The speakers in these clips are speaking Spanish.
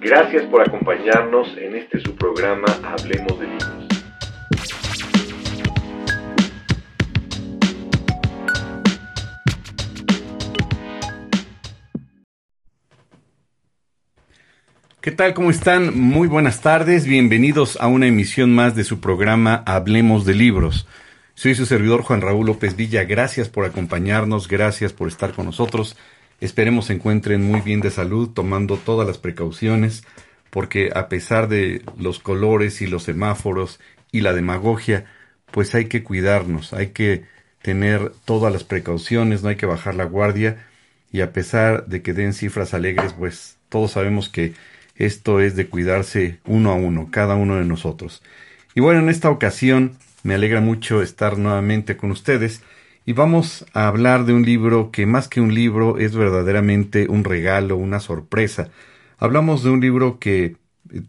Gracias por acompañarnos en este su programa Hablemos de Libros. ¿Qué tal? ¿Cómo están? Muy buenas tardes. Bienvenidos a una emisión más de su programa Hablemos de Libros. Soy su servidor Juan Raúl López Villa. Gracias por acompañarnos, gracias por estar con nosotros. Esperemos se encuentren muy bien de salud, tomando todas las precauciones, porque a pesar de los colores y los semáforos y la demagogia, pues hay que cuidarnos, hay que tener todas las precauciones, no hay que bajar la guardia, y a pesar de que den cifras alegres, pues todos sabemos que esto es de cuidarse uno a uno, cada uno de nosotros. Y bueno, en esta ocasión me alegra mucho estar nuevamente con ustedes y vamos a hablar de un libro que más que un libro es verdaderamente un regalo, una sorpresa. Hablamos de un libro que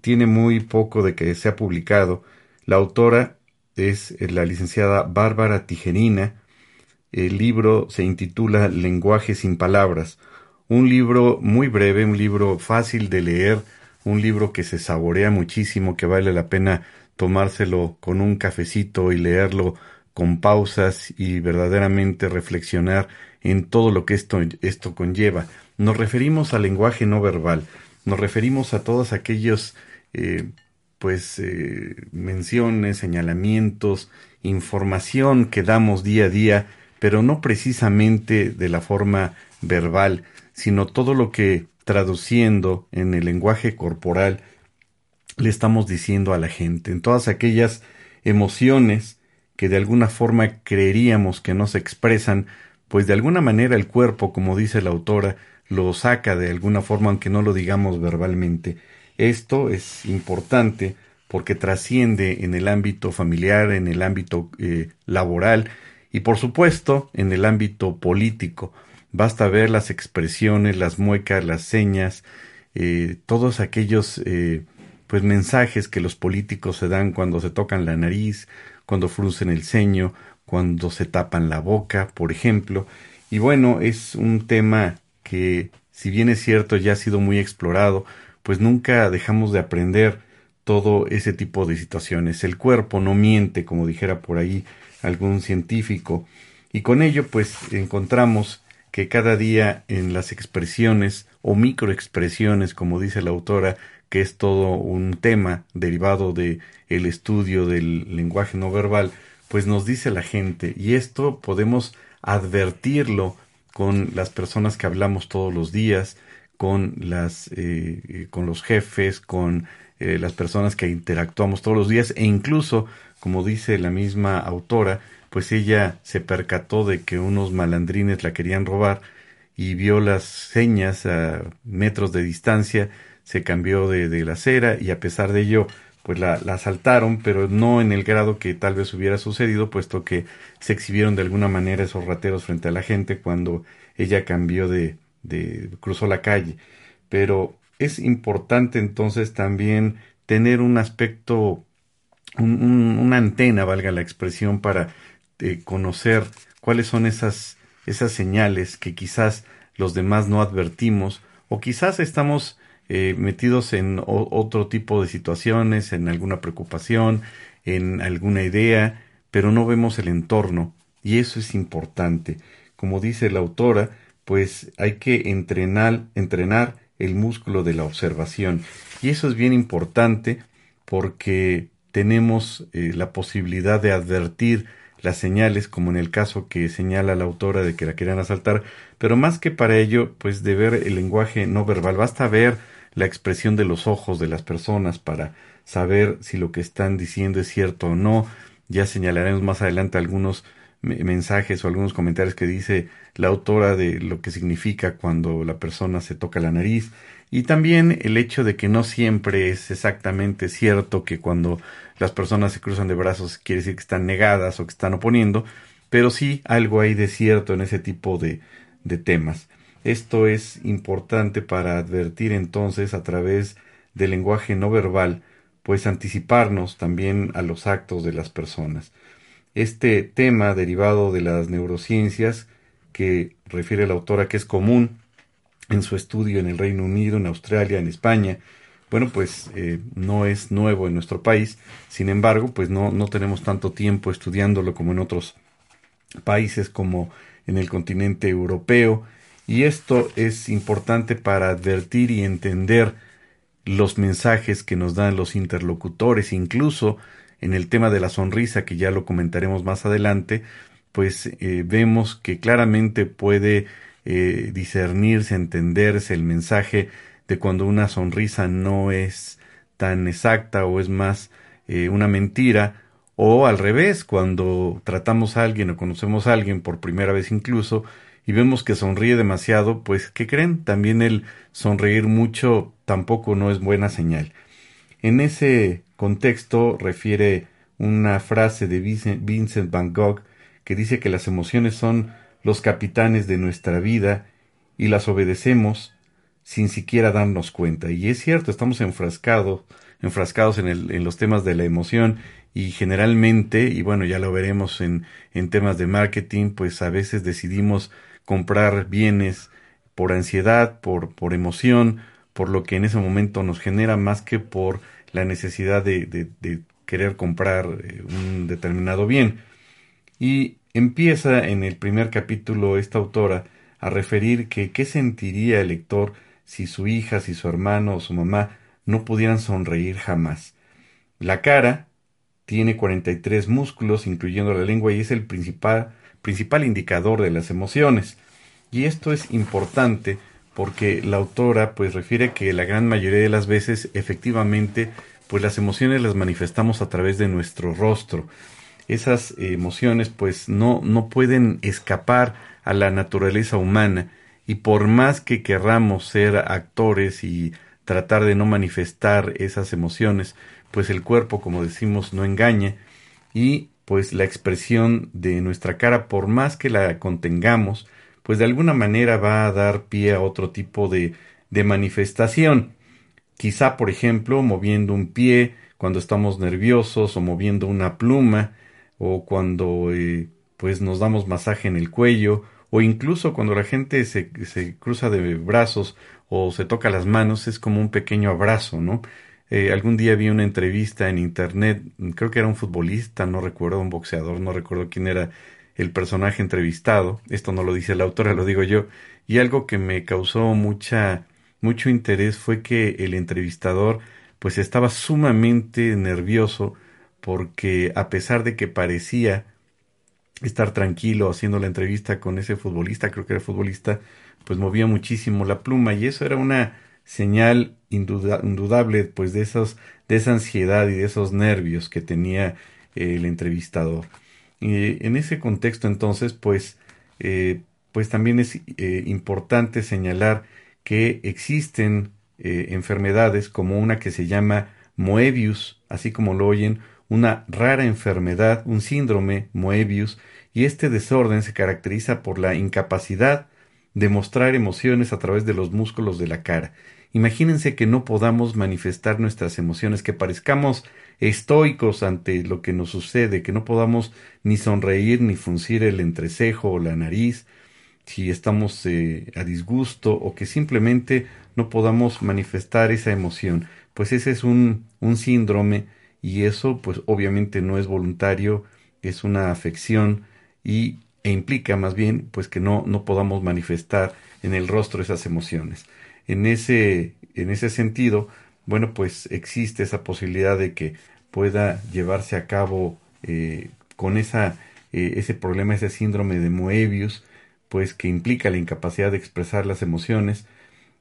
tiene muy poco de que se ha publicado. La autora es la licenciada Bárbara Tijerina. El libro se intitula Lenguaje sin palabras. Un libro muy breve, un libro fácil de leer, un libro que se saborea muchísimo, que vale la pena tomárselo con un cafecito y leerlo con pausas y verdaderamente reflexionar en todo lo que esto, esto conlleva. Nos referimos al lenguaje no verbal, nos referimos a todos aquellos eh, pues eh, menciones, señalamientos, información que damos día a día, pero no precisamente de la forma verbal, sino todo lo que traduciendo en el lenguaje corporal le estamos diciendo a la gente, en todas aquellas emociones que de alguna forma creeríamos que no se expresan, pues de alguna manera el cuerpo, como dice la autora, lo saca de alguna forma, aunque no lo digamos verbalmente. Esto es importante porque trasciende en el ámbito familiar, en el ámbito eh, laboral y por supuesto en el ámbito político. Basta ver las expresiones, las muecas, las señas, eh, todos aquellos eh, pues mensajes que los políticos se dan cuando se tocan la nariz, cuando fruncen el ceño, cuando se tapan la boca, por ejemplo. Y bueno, es un tema que, si bien es cierto, ya ha sido muy explorado, pues nunca dejamos de aprender todo ese tipo de situaciones. El cuerpo no miente, como dijera por ahí algún científico, y con ello pues encontramos que cada día en las expresiones o microexpresiones, como dice la autora, que es todo un tema derivado de el estudio del lenguaje no verbal, pues nos dice la gente y esto podemos advertirlo con las personas que hablamos todos los días, con las eh, con los jefes, con eh, las personas que interactuamos todos los días e incluso, como dice la misma autora, pues ella se percató de que unos malandrines la querían robar y vio las señas a metros de distancia se cambió de, de la acera y a pesar de ello pues la, la, asaltaron, pero no en el grado que tal vez hubiera sucedido, puesto que se exhibieron de alguna manera esos rateros frente a la gente cuando ella cambió de, de cruzó la calle. Pero es importante entonces también tener un aspecto, un, un, una antena, valga la expresión, para eh, conocer cuáles son esas, esas señales que quizás los demás no advertimos o quizás estamos eh, metidos en otro tipo de situaciones, en alguna preocupación, en alguna idea, pero no vemos el entorno. Y eso es importante. Como dice la autora, pues hay que entrenar, entrenar el músculo de la observación. Y eso es bien importante porque tenemos eh, la posibilidad de advertir las señales, como en el caso que señala la autora de que la querían asaltar, pero más que para ello, pues de ver el lenguaje no verbal, basta ver la expresión de los ojos de las personas para saber si lo que están diciendo es cierto o no. Ya señalaremos más adelante algunos mensajes o algunos comentarios que dice la autora de lo que significa cuando la persona se toca la nariz y también el hecho de que no siempre es exactamente cierto que cuando las personas se cruzan de brazos quiere decir que están negadas o que están oponiendo, pero sí algo hay de cierto en ese tipo de, de temas. Esto es importante para advertir entonces a través del lenguaje no verbal, pues anticiparnos también a los actos de las personas. Este tema derivado de las neurociencias, que refiere la autora que es común en su estudio en el Reino Unido, en Australia, en España. Bueno, pues eh, no es nuevo en nuestro país, sin embargo, pues no, no tenemos tanto tiempo estudiándolo como en otros países como en el continente europeo, y esto es importante para advertir y entender los mensajes que nos dan los interlocutores, incluso en el tema de la sonrisa, que ya lo comentaremos más adelante, pues eh, vemos que claramente puede eh, discernirse, entenderse el mensaje de cuando una sonrisa no es tan exacta o es más eh, una mentira, o al revés, cuando tratamos a alguien o conocemos a alguien por primera vez incluso, y vemos que sonríe demasiado, pues ¿qué creen? También el sonreír mucho tampoco no es buena señal. En ese contexto refiere una frase de Vincent van Gogh que dice que las emociones son los capitanes de nuestra vida y las obedecemos sin siquiera darnos cuenta. Y es cierto, estamos enfrascados, en, los temas de la emoción y generalmente, y bueno, ya lo veremos en, en temas de marketing, pues a veces decidimos comprar bienes por ansiedad, por, por emoción, por lo que en ese momento nos genera más que por la necesidad de, de, querer comprar eh, un determinado bien. Y empieza en el primer capítulo esta autora a referir que qué sentiría el lector si su hija, si su hermano o su mamá no pudieran sonreír jamás. La cara tiene 43 músculos, incluyendo la lengua, y es el principal, principal indicador de las emociones. Y esto es importante porque la autora pues refiere que la gran mayoría de las veces efectivamente pues las emociones las manifestamos a través de nuestro rostro. Esas emociones pues no, no pueden escapar a la naturaleza humana y por más que querramos ser actores y tratar de no manifestar esas emociones, pues el cuerpo, como decimos, no engaña y pues la expresión de nuestra cara, por más que la contengamos, pues de alguna manera va a dar pie a otro tipo de, de manifestación. Quizá, por ejemplo, moviendo un pie cuando estamos nerviosos o moviendo una pluma o cuando eh, pues nos damos masaje en el cuello o incluso cuando la gente se, se, cruza de brazos o se toca las manos es como un pequeño abrazo, ¿no? Eh, algún día vi una entrevista en internet, creo que era un futbolista, no recuerdo, un boxeador, no recuerdo quién era el personaje entrevistado, esto no lo dice la autora, lo digo yo, y algo que me causó mucha mucho interés fue que el entrevistador pues estaba sumamente nervioso porque a pesar de que parecía estar tranquilo haciendo la entrevista con ese futbolista, creo que era futbolista, pues movía muchísimo la pluma y eso era una señal indudable pues de esos de esa ansiedad y de esos nervios que tenía el entrevistador. Y en ese contexto entonces pues eh, pues también es eh, importante señalar que existen eh, enfermedades como una que se llama Moebius, así como lo oyen, una rara enfermedad, un síndrome Moebius, y este desorden se caracteriza por la incapacidad de mostrar emociones a través de los músculos de la cara. Imagínense que no podamos manifestar nuestras emociones, que parezcamos estoicos ante lo que nos sucede, que no podamos ni sonreír ni fruncir el entrecejo o la nariz, si estamos eh, a disgusto o que simplemente no podamos manifestar esa emoción. Pues ese es un, un síndrome y eso pues obviamente no es voluntario, es una afección y, e implica más bien pues que no, no podamos manifestar en el rostro esas emociones. En ese, en ese sentido, bueno, pues existe esa posibilidad de que pueda llevarse a cabo eh, con esa, eh, ese problema, ese síndrome de Moebius, pues que implica la incapacidad de expresar las emociones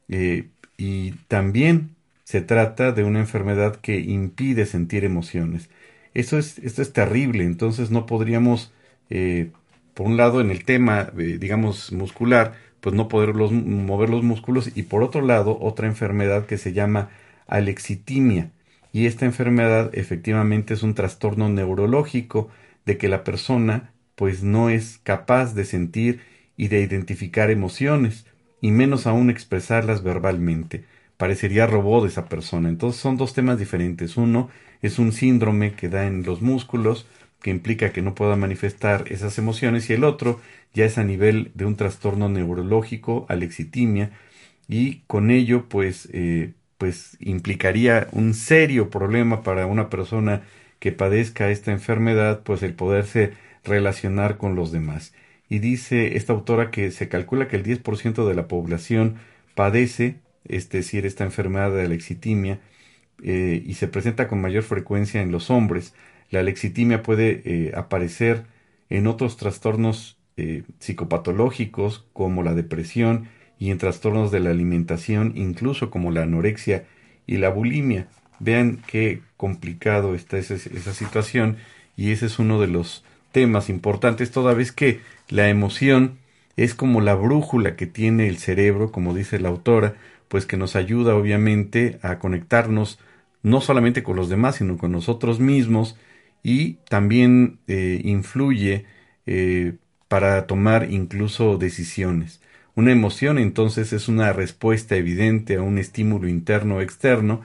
eh, y también se trata de una enfermedad que impide sentir emociones. Esto es, esto es terrible, entonces no podríamos, eh, por un lado, en el tema, digamos, muscular, pues no poder mover los músculos y por otro lado, otra enfermedad que se llama alexitimia. Y esta enfermedad efectivamente es un trastorno neurológico de que la persona pues no es capaz de sentir y de identificar emociones, y menos aún expresarlas verbalmente. Parecería robot esa persona. Entonces son dos temas diferentes. Uno es un síndrome que da en los músculos que implica que no pueda manifestar esas emociones, y el otro ya es a nivel de un trastorno neurológico, alexitimia, y con ello pues, eh, pues implicaría un serio problema para una persona que padezca esta enfermedad, pues el poderse relacionar con los demás. Y dice esta autora que se calcula que el 10% de la población padece, es decir, esta enfermedad de alexitimia, eh, y se presenta con mayor frecuencia en los hombres. La lexitimia puede eh, aparecer en otros trastornos eh, psicopatológicos como la depresión y en trastornos de la alimentación, incluso como la anorexia y la bulimia. Vean qué complicado está esa situación y ese es uno de los temas importantes, toda vez que la emoción es como la brújula que tiene el cerebro, como dice la autora, pues que nos ayuda obviamente a conectarnos no solamente con los demás, sino con nosotros mismos y también eh, influye eh, para tomar incluso decisiones. Una emoción entonces es una respuesta evidente a un estímulo interno o externo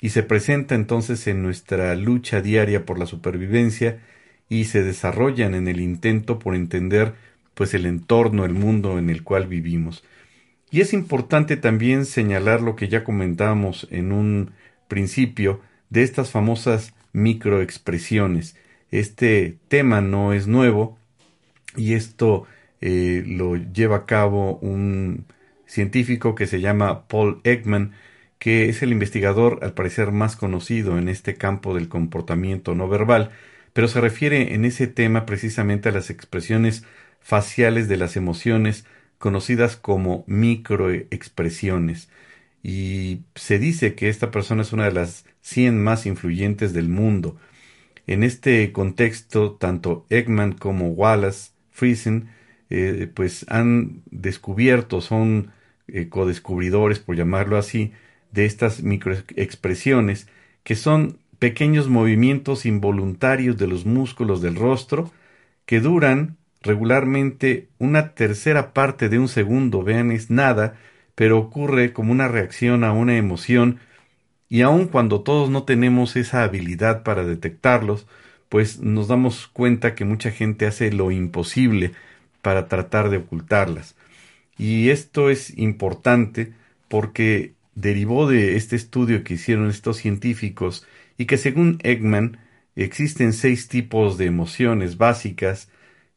y se presenta entonces en nuestra lucha diaria por la supervivencia y se desarrollan en el intento por entender pues el entorno, el mundo en el cual vivimos. Y es importante también señalar lo que ya comentábamos en un principio de estas famosas microexpresiones. Este tema no es nuevo y esto eh, lo lleva a cabo un científico que se llama Paul Ekman, que es el investigador al parecer más conocido en este campo del comportamiento no verbal, pero se refiere en ese tema precisamente a las expresiones faciales de las emociones conocidas como microexpresiones y se dice que esta persona es una de las 100 más influyentes del mundo. En este contexto, tanto Ekman como Wallace Friesen eh, pues han descubierto, son eh, codescubridores, por llamarlo así, de estas microexpresiones, que son pequeños movimientos involuntarios de los músculos del rostro que duran regularmente una tercera parte de un segundo, vean, es nada, pero ocurre como una reacción a una emoción y aun cuando todos no tenemos esa habilidad para detectarlos, pues nos damos cuenta que mucha gente hace lo imposible para tratar de ocultarlas. Y esto es importante porque derivó de este estudio que hicieron estos científicos y que según Eggman existen seis tipos de emociones básicas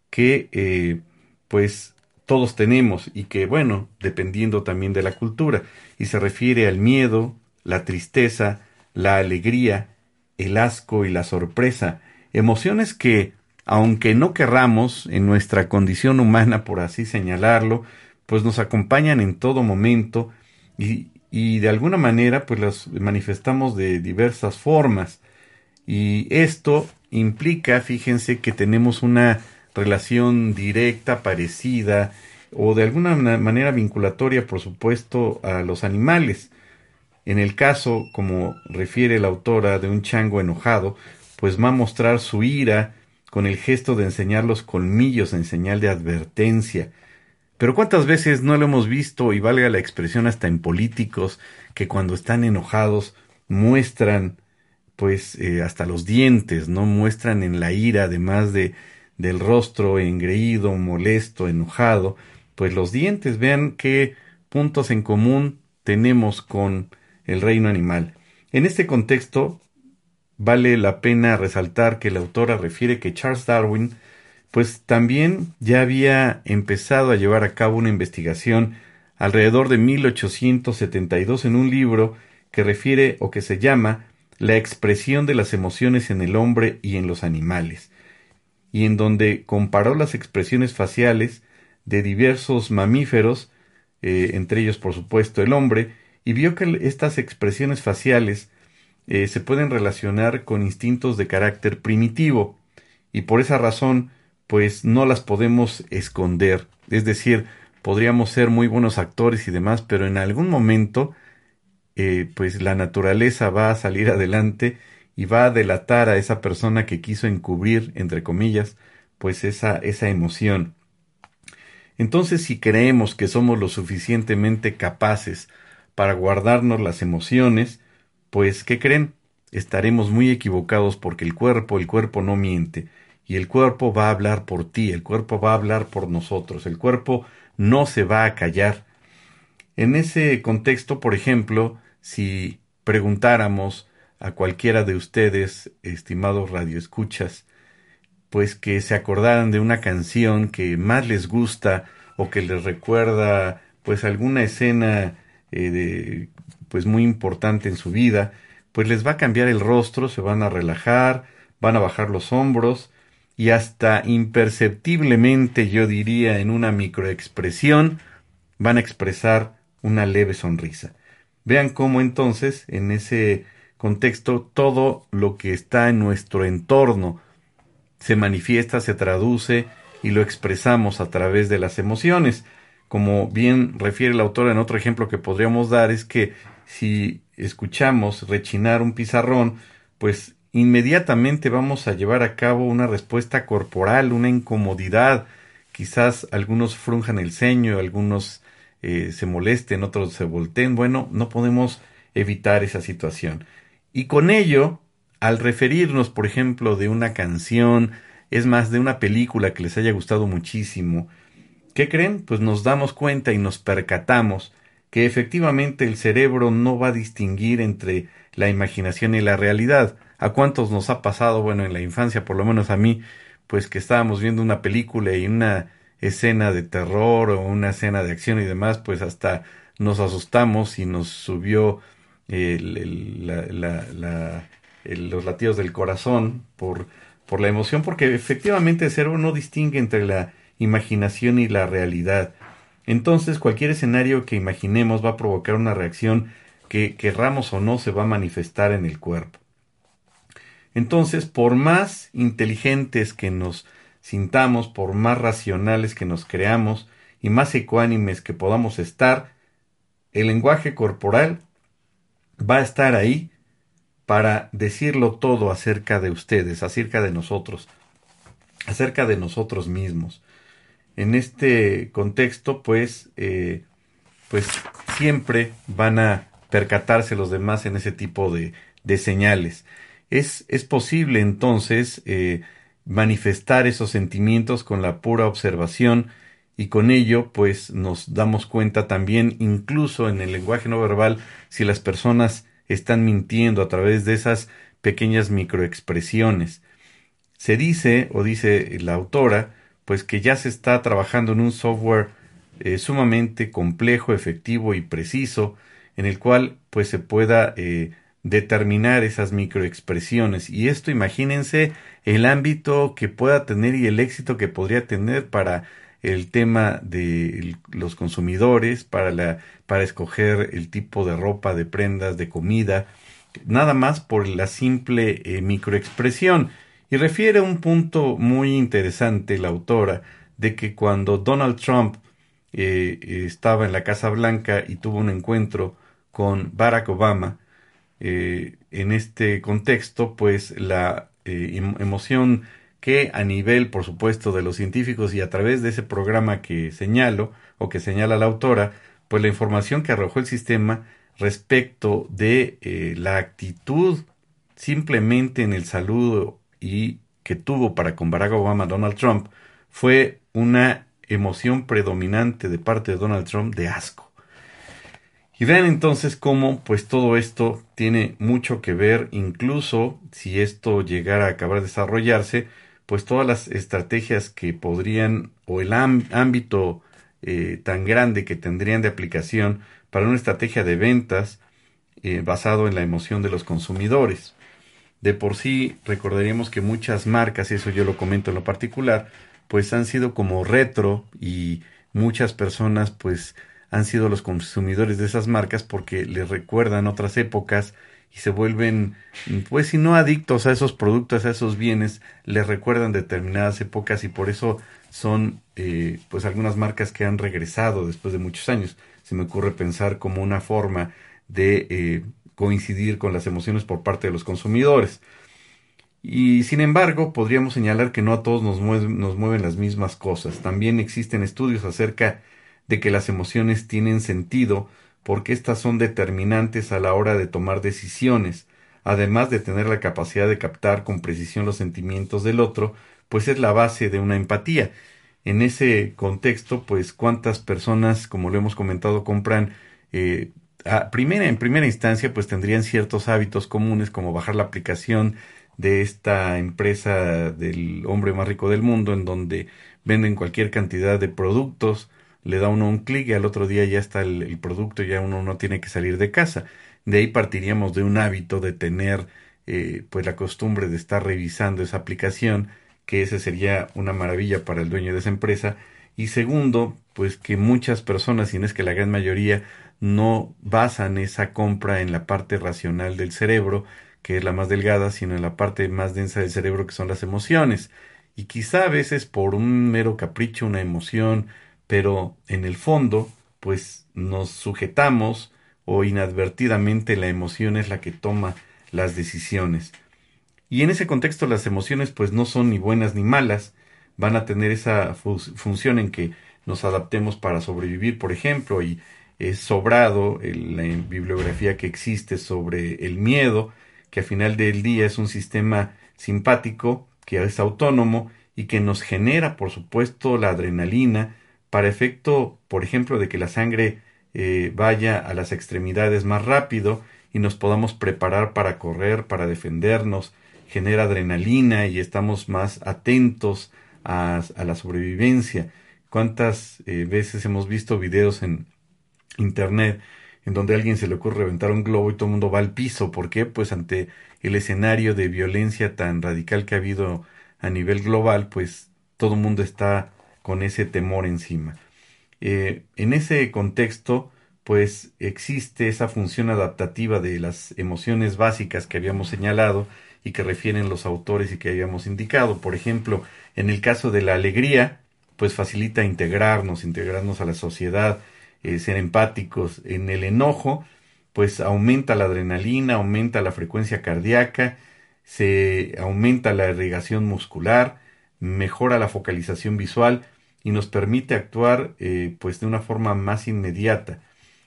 que eh, pues todos tenemos y que, bueno, dependiendo también de la cultura, y se refiere al miedo, la tristeza, la alegría, el asco y la sorpresa, emociones que, aunque no querramos en nuestra condición humana, por así señalarlo, pues nos acompañan en todo momento y, y de alguna manera pues las manifestamos de diversas formas. Y esto implica, fíjense, que tenemos una relación directa, parecida o de alguna manera vinculatoria, por supuesto, a los animales. En el caso, como refiere la autora, de un chango enojado, pues va a mostrar su ira con el gesto de enseñar los colmillos en señal de advertencia. Pero cuántas veces no lo hemos visto, y valga la expresión hasta en políticos, que cuando están enojados muestran pues eh, hasta los dientes, no muestran en la ira, además de del rostro engreído, molesto, enojado, pues los dientes, vean qué puntos en común tenemos con el reino animal. En este contexto, vale la pena resaltar que la autora refiere que Charles Darwin, pues también ya había empezado a llevar a cabo una investigación alrededor de 1872 en un libro que refiere o que se llama La expresión de las emociones en el hombre y en los animales y en donde comparó las expresiones faciales de diversos mamíferos, eh, entre ellos por supuesto el hombre, y vio que estas expresiones faciales eh, se pueden relacionar con instintos de carácter primitivo, y por esa razón pues no las podemos esconder, es decir, podríamos ser muy buenos actores y demás, pero en algún momento eh, pues la naturaleza va a salir adelante y va a delatar a esa persona que quiso encubrir, entre comillas, pues esa, esa emoción. Entonces, si creemos que somos lo suficientemente capaces para guardarnos las emociones, pues, ¿qué creen? estaremos muy equivocados porque el cuerpo, el cuerpo no miente, y el cuerpo va a hablar por ti, el cuerpo va a hablar por nosotros, el cuerpo no se va a callar. En ese contexto, por ejemplo, si preguntáramos a cualquiera de ustedes, estimados radioescuchas, pues que se acordaran de una canción que más les gusta o que les recuerda pues alguna escena eh, de, pues muy importante en su vida, pues les va a cambiar el rostro, se van a relajar, van a bajar los hombros y hasta imperceptiblemente yo diría en una microexpresión van a expresar una leve sonrisa. Vean cómo entonces en ese contexto todo lo que está en nuestro entorno se manifiesta, se traduce y lo expresamos a través de las emociones. Como bien refiere la autora en otro ejemplo que podríamos dar es que si escuchamos rechinar un pizarrón, pues inmediatamente vamos a llevar a cabo una respuesta corporal, una incomodidad. Quizás algunos frunjan el ceño, algunos eh, se molesten, otros se volteen. Bueno, no podemos evitar esa situación. Y con ello, al referirnos, por ejemplo, de una canción, es más, de una película que les haya gustado muchísimo, ¿qué creen? Pues nos damos cuenta y nos percatamos que efectivamente el cerebro no va a distinguir entre la imaginación y la realidad. ¿A cuántos nos ha pasado? Bueno, en la infancia, por lo menos a mí, pues que estábamos viendo una película y una escena de terror o una escena de acción y demás, pues hasta nos asustamos y nos subió los latidos del corazón por, por la emoción, porque efectivamente el cerebro no distingue entre la imaginación y la realidad. Entonces cualquier escenario que imaginemos va a provocar una reacción que querramos o no se va a manifestar en el cuerpo. Entonces, por más inteligentes que nos sintamos, por más racionales que nos creamos y más ecuánimes que podamos estar, el lenguaje corporal va a estar ahí para decirlo todo acerca de ustedes, acerca de nosotros, acerca de nosotros mismos. En este contexto, pues, eh, pues siempre van a percatarse los demás en ese tipo de, de señales. Es, es, posible entonces eh, manifestar esos sentimientos con la pura observación y con ello pues nos damos cuenta también incluso en el lenguaje no verbal si las personas están mintiendo a través de esas pequeñas microexpresiones. Se dice o dice la autora pues que ya se está trabajando en un software eh, sumamente complejo, efectivo y preciso en el cual pues se pueda eh, determinar esas microexpresiones y esto imagínense el ámbito que pueda tener y el éxito que podría tener para el tema de los consumidores, para, la, para escoger el tipo de ropa, de prendas, de comida, nada más por la simple eh, microexpresión. Y refiere un punto muy interesante la autora de que cuando Donald Trump eh, estaba en la Casa Blanca y tuvo un encuentro con Barack Obama, eh, en este contexto, pues la em, emoción que a nivel, por supuesto, de los científicos y a través de ese programa que señalo o que señala la autora, pues la información que arrojó el sistema respecto de eh, la actitud simplemente en el saludo y que tuvo para con Barack Obama Donald Trump fue una emoción predominante de parte de Donald Trump de asco. Y vean entonces cómo pues todo esto tiene mucho que ver, incluso si esto llegara a acabar de desarrollarse, pues todas las estrategias que podrían o el ámbito eh, tan grande que tendrían de aplicación para una estrategia de ventas eh, basado en la emoción de los consumidores. De por sí recordaríamos que muchas marcas, y eso yo lo comento en lo particular, pues han sido como retro y muchas personas pues han sido los consumidores de esas marcas porque les recuerdan otras épocas y se vuelven, pues si no adictos a esos productos, a esos bienes, les recuerdan determinadas épocas y por eso son eh, pues algunas marcas que han regresado después de muchos años. Se me ocurre pensar como una forma de eh, coincidir con las emociones por parte de los consumidores. Y sin embargo, podríamos señalar que no a todos nos nos mueven las mismas cosas. También existen estudios acerca de que las emociones tienen sentido porque éstas son determinantes a la hora de tomar decisiones. además de tener la capacidad de captar con precisión los sentimientos del otro, pues es la base de una empatía. En ese contexto, pues cuántas personas, como lo hemos comentado, compran eh, en primera instancia, pues tendrían ciertos hábitos comunes como bajar la aplicación de esta empresa del hombre más rico del mundo, en donde venden cualquier cantidad de productos, le da uno un clic y al otro día ya está el, producto, ya uno no tiene que salir de casa. De ahí partiríamos de un hábito de tener eh, pues la costumbre de estar revisando esa aplicación, que ese sería una maravilla para el dueño de esa empresa. Y segundo, pues que muchas personas, y no es que la gran mayoría, no basan esa compra en la parte racional del cerebro, que es la más delgada, sino en la parte más densa del cerebro, que son las emociones. Y quizá a veces por un mero capricho, una emoción, pero en el fondo, pues nos sujetamos o inadvertidamente la emoción es la que toma las decisiones. Y en ese contexto las emociones pues no son ni buenas ni malas, van a tener esa función en que nos adaptemos para sobrevivir, por ejemplo, y es sobrado la bibliografía que existe sobre el miedo, que a final del día es un sistema simpático, que es autónomo y que nos genera, por supuesto, la adrenalina para efecto, por ejemplo, de que la sangre eh, vaya a las extremidades más rápido y nos podamos preparar para correr, para defendernos, genera adrenalina y estamos más atentos a, la sobrevivencia. ¿Cuántas eh, veces hemos visto videos en, internet en donde a alguien se le ocurre reventar un globo y todo el mundo va al piso. ¿Por qué? Pues ante el escenario de violencia tan radical que ha habido a nivel global, pues todo el mundo está con ese temor encima. Eh, en ese contexto, pues existe esa función adaptativa de las emociones básicas que habíamos señalado y que refieren los autores y que habíamos indicado. Por ejemplo, en el caso de la alegría, pues facilita integrarnos, integrarnos a la sociedad, eh, ser empáticos. En el enojo, pues aumenta la adrenalina, aumenta la frecuencia cardíaca, se aumenta la irrigación muscular, mejora la focalización visual y nos permite actuar eh, pues de una forma más inmediata.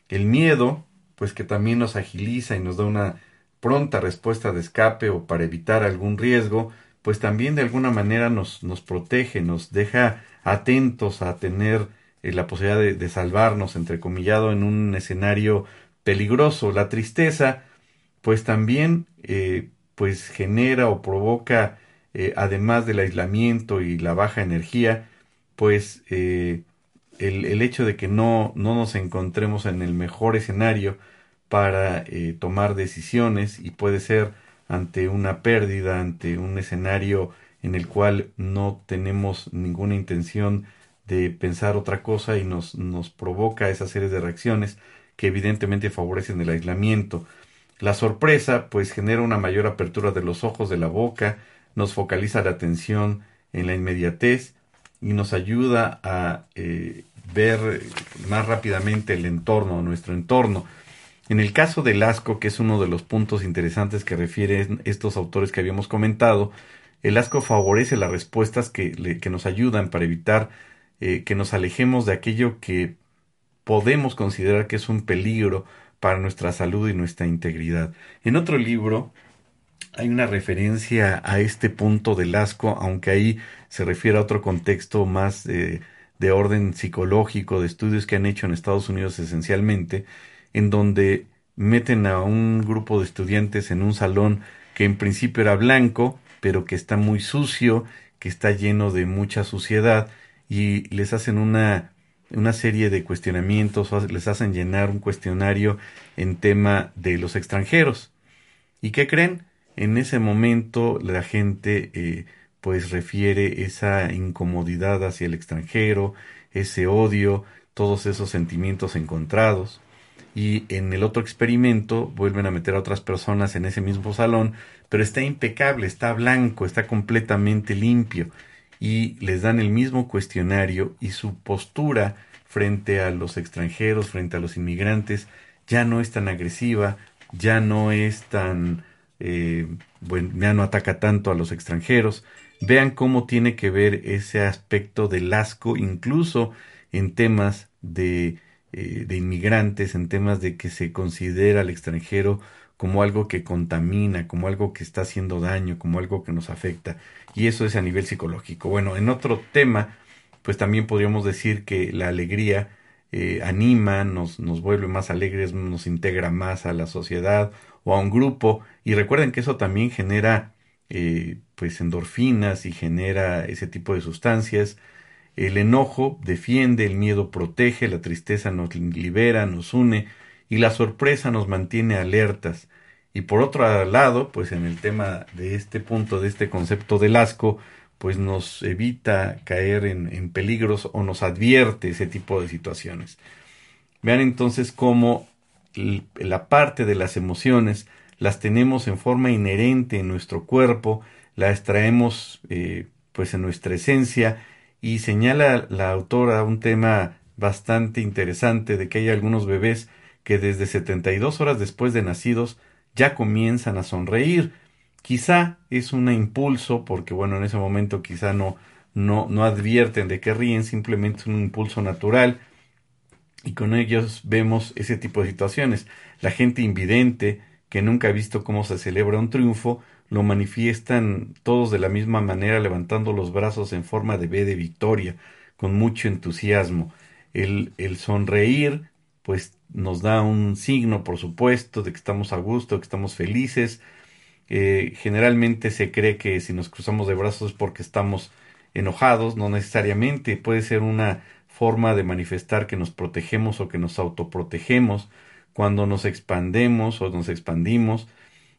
El miedo, pues que también nos agiliza y nos da una pronta respuesta de escape o para evitar algún riesgo, pues también de alguna manera nos, nos protege, nos deja atentos a tener eh, la posibilidad de, de, salvarnos, entrecomillado, en un escenario peligroso. La tristeza, pues también, eh, pues genera o provoca, eh, además del aislamiento y la baja energía, pues el, el, hecho de que no, no nos encontremos en el mejor escenario para tomar decisiones y puede ser ante una pérdida, ante un escenario en el cual no tenemos ninguna intención de pensar otra cosa y nos, nos provoca esa serie de reacciones que evidentemente favorecen el aislamiento. La sorpresa pues genera una mayor apertura de los ojos, de la boca, nos focaliza la atención en la inmediatez y nos ayuda a eh, ver más rápidamente el entorno, nuestro entorno. En el caso del asco, que es uno de los puntos interesantes que refieren estos autores que habíamos comentado, el asco favorece las respuestas que, que nos ayudan para evitar eh, que nos alejemos de aquello que podemos considerar que es un peligro para nuestra salud y nuestra integridad. En otro libro hay una referencia a este punto del asco, aunque ahí se refiere a otro contexto más eh, de orden psicológico, de estudios que han hecho en Estados Unidos esencialmente, en donde meten a un grupo de estudiantes en un salón que en principio era blanco, pero que está muy sucio, que está lleno de mucha suciedad, y les hacen una, una serie de cuestionamientos, les hacen llenar un cuestionario en tema de los extranjeros. ¿Y qué creen? En ese momento la gente eh, pues refiere esa incomodidad hacia el extranjero, ese odio, todos esos sentimientos encontrados. Y en el otro experimento vuelven a meter a otras personas en ese mismo salón, pero está impecable, está blanco, está completamente limpio y les dan el mismo cuestionario y su postura frente a los extranjeros, frente a los inmigrantes, ya no es tan agresiva, ya no es tan, eh, bueno, ya no ataca tanto a los extranjeros. Vean cómo tiene que ver ese aspecto del asco, incluso en temas de, eh, de inmigrantes, en temas de que se considera al extranjero como algo que contamina, como algo que está haciendo daño, como algo que nos afecta. Y eso es a nivel psicológico. Bueno, en otro tema, pues también podríamos decir que la alegría eh, anima, nos, nos vuelve más alegres, nos integra más a la sociedad o a un grupo. Y recuerden que eso también genera eh, pues endorfinas y genera ese tipo de sustancias. El enojo defiende, el miedo protege, la tristeza nos libera, nos une y la sorpresa nos mantiene alertas. Y por otro lado, pues en el tema de este punto, de este concepto del asco, pues nos evita caer en, peligros o nos advierte ese tipo de situaciones. Vean entonces cómo la parte de las emociones las tenemos en forma inherente en nuestro cuerpo, las traemos eh, pues en nuestra esencia y señala la autora un tema bastante interesante de que hay algunos bebés que desde 72 horas después de nacidos ya comienzan a sonreír. Quizá es un impulso, porque bueno, en ese momento quizá no, no, no advierten de que ríen, simplemente es un impulso natural y con ellos vemos ese tipo de situaciones. La gente invidente, que nunca ha visto cómo se celebra un triunfo, lo manifiestan todos de la misma manera, levantando los brazos en forma de B de victoria, con mucho entusiasmo. El, el sonreír, pues nos da un signo, por supuesto, de que estamos a gusto, que estamos felices. Eh, generalmente se cree que si nos cruzamos de brazos es porque estamos enojados, no necesariamente, puede ser una forma de manifestar que nos protegemos o que nos autoprotegemos. Cuando nos expandemos o nos expandimos,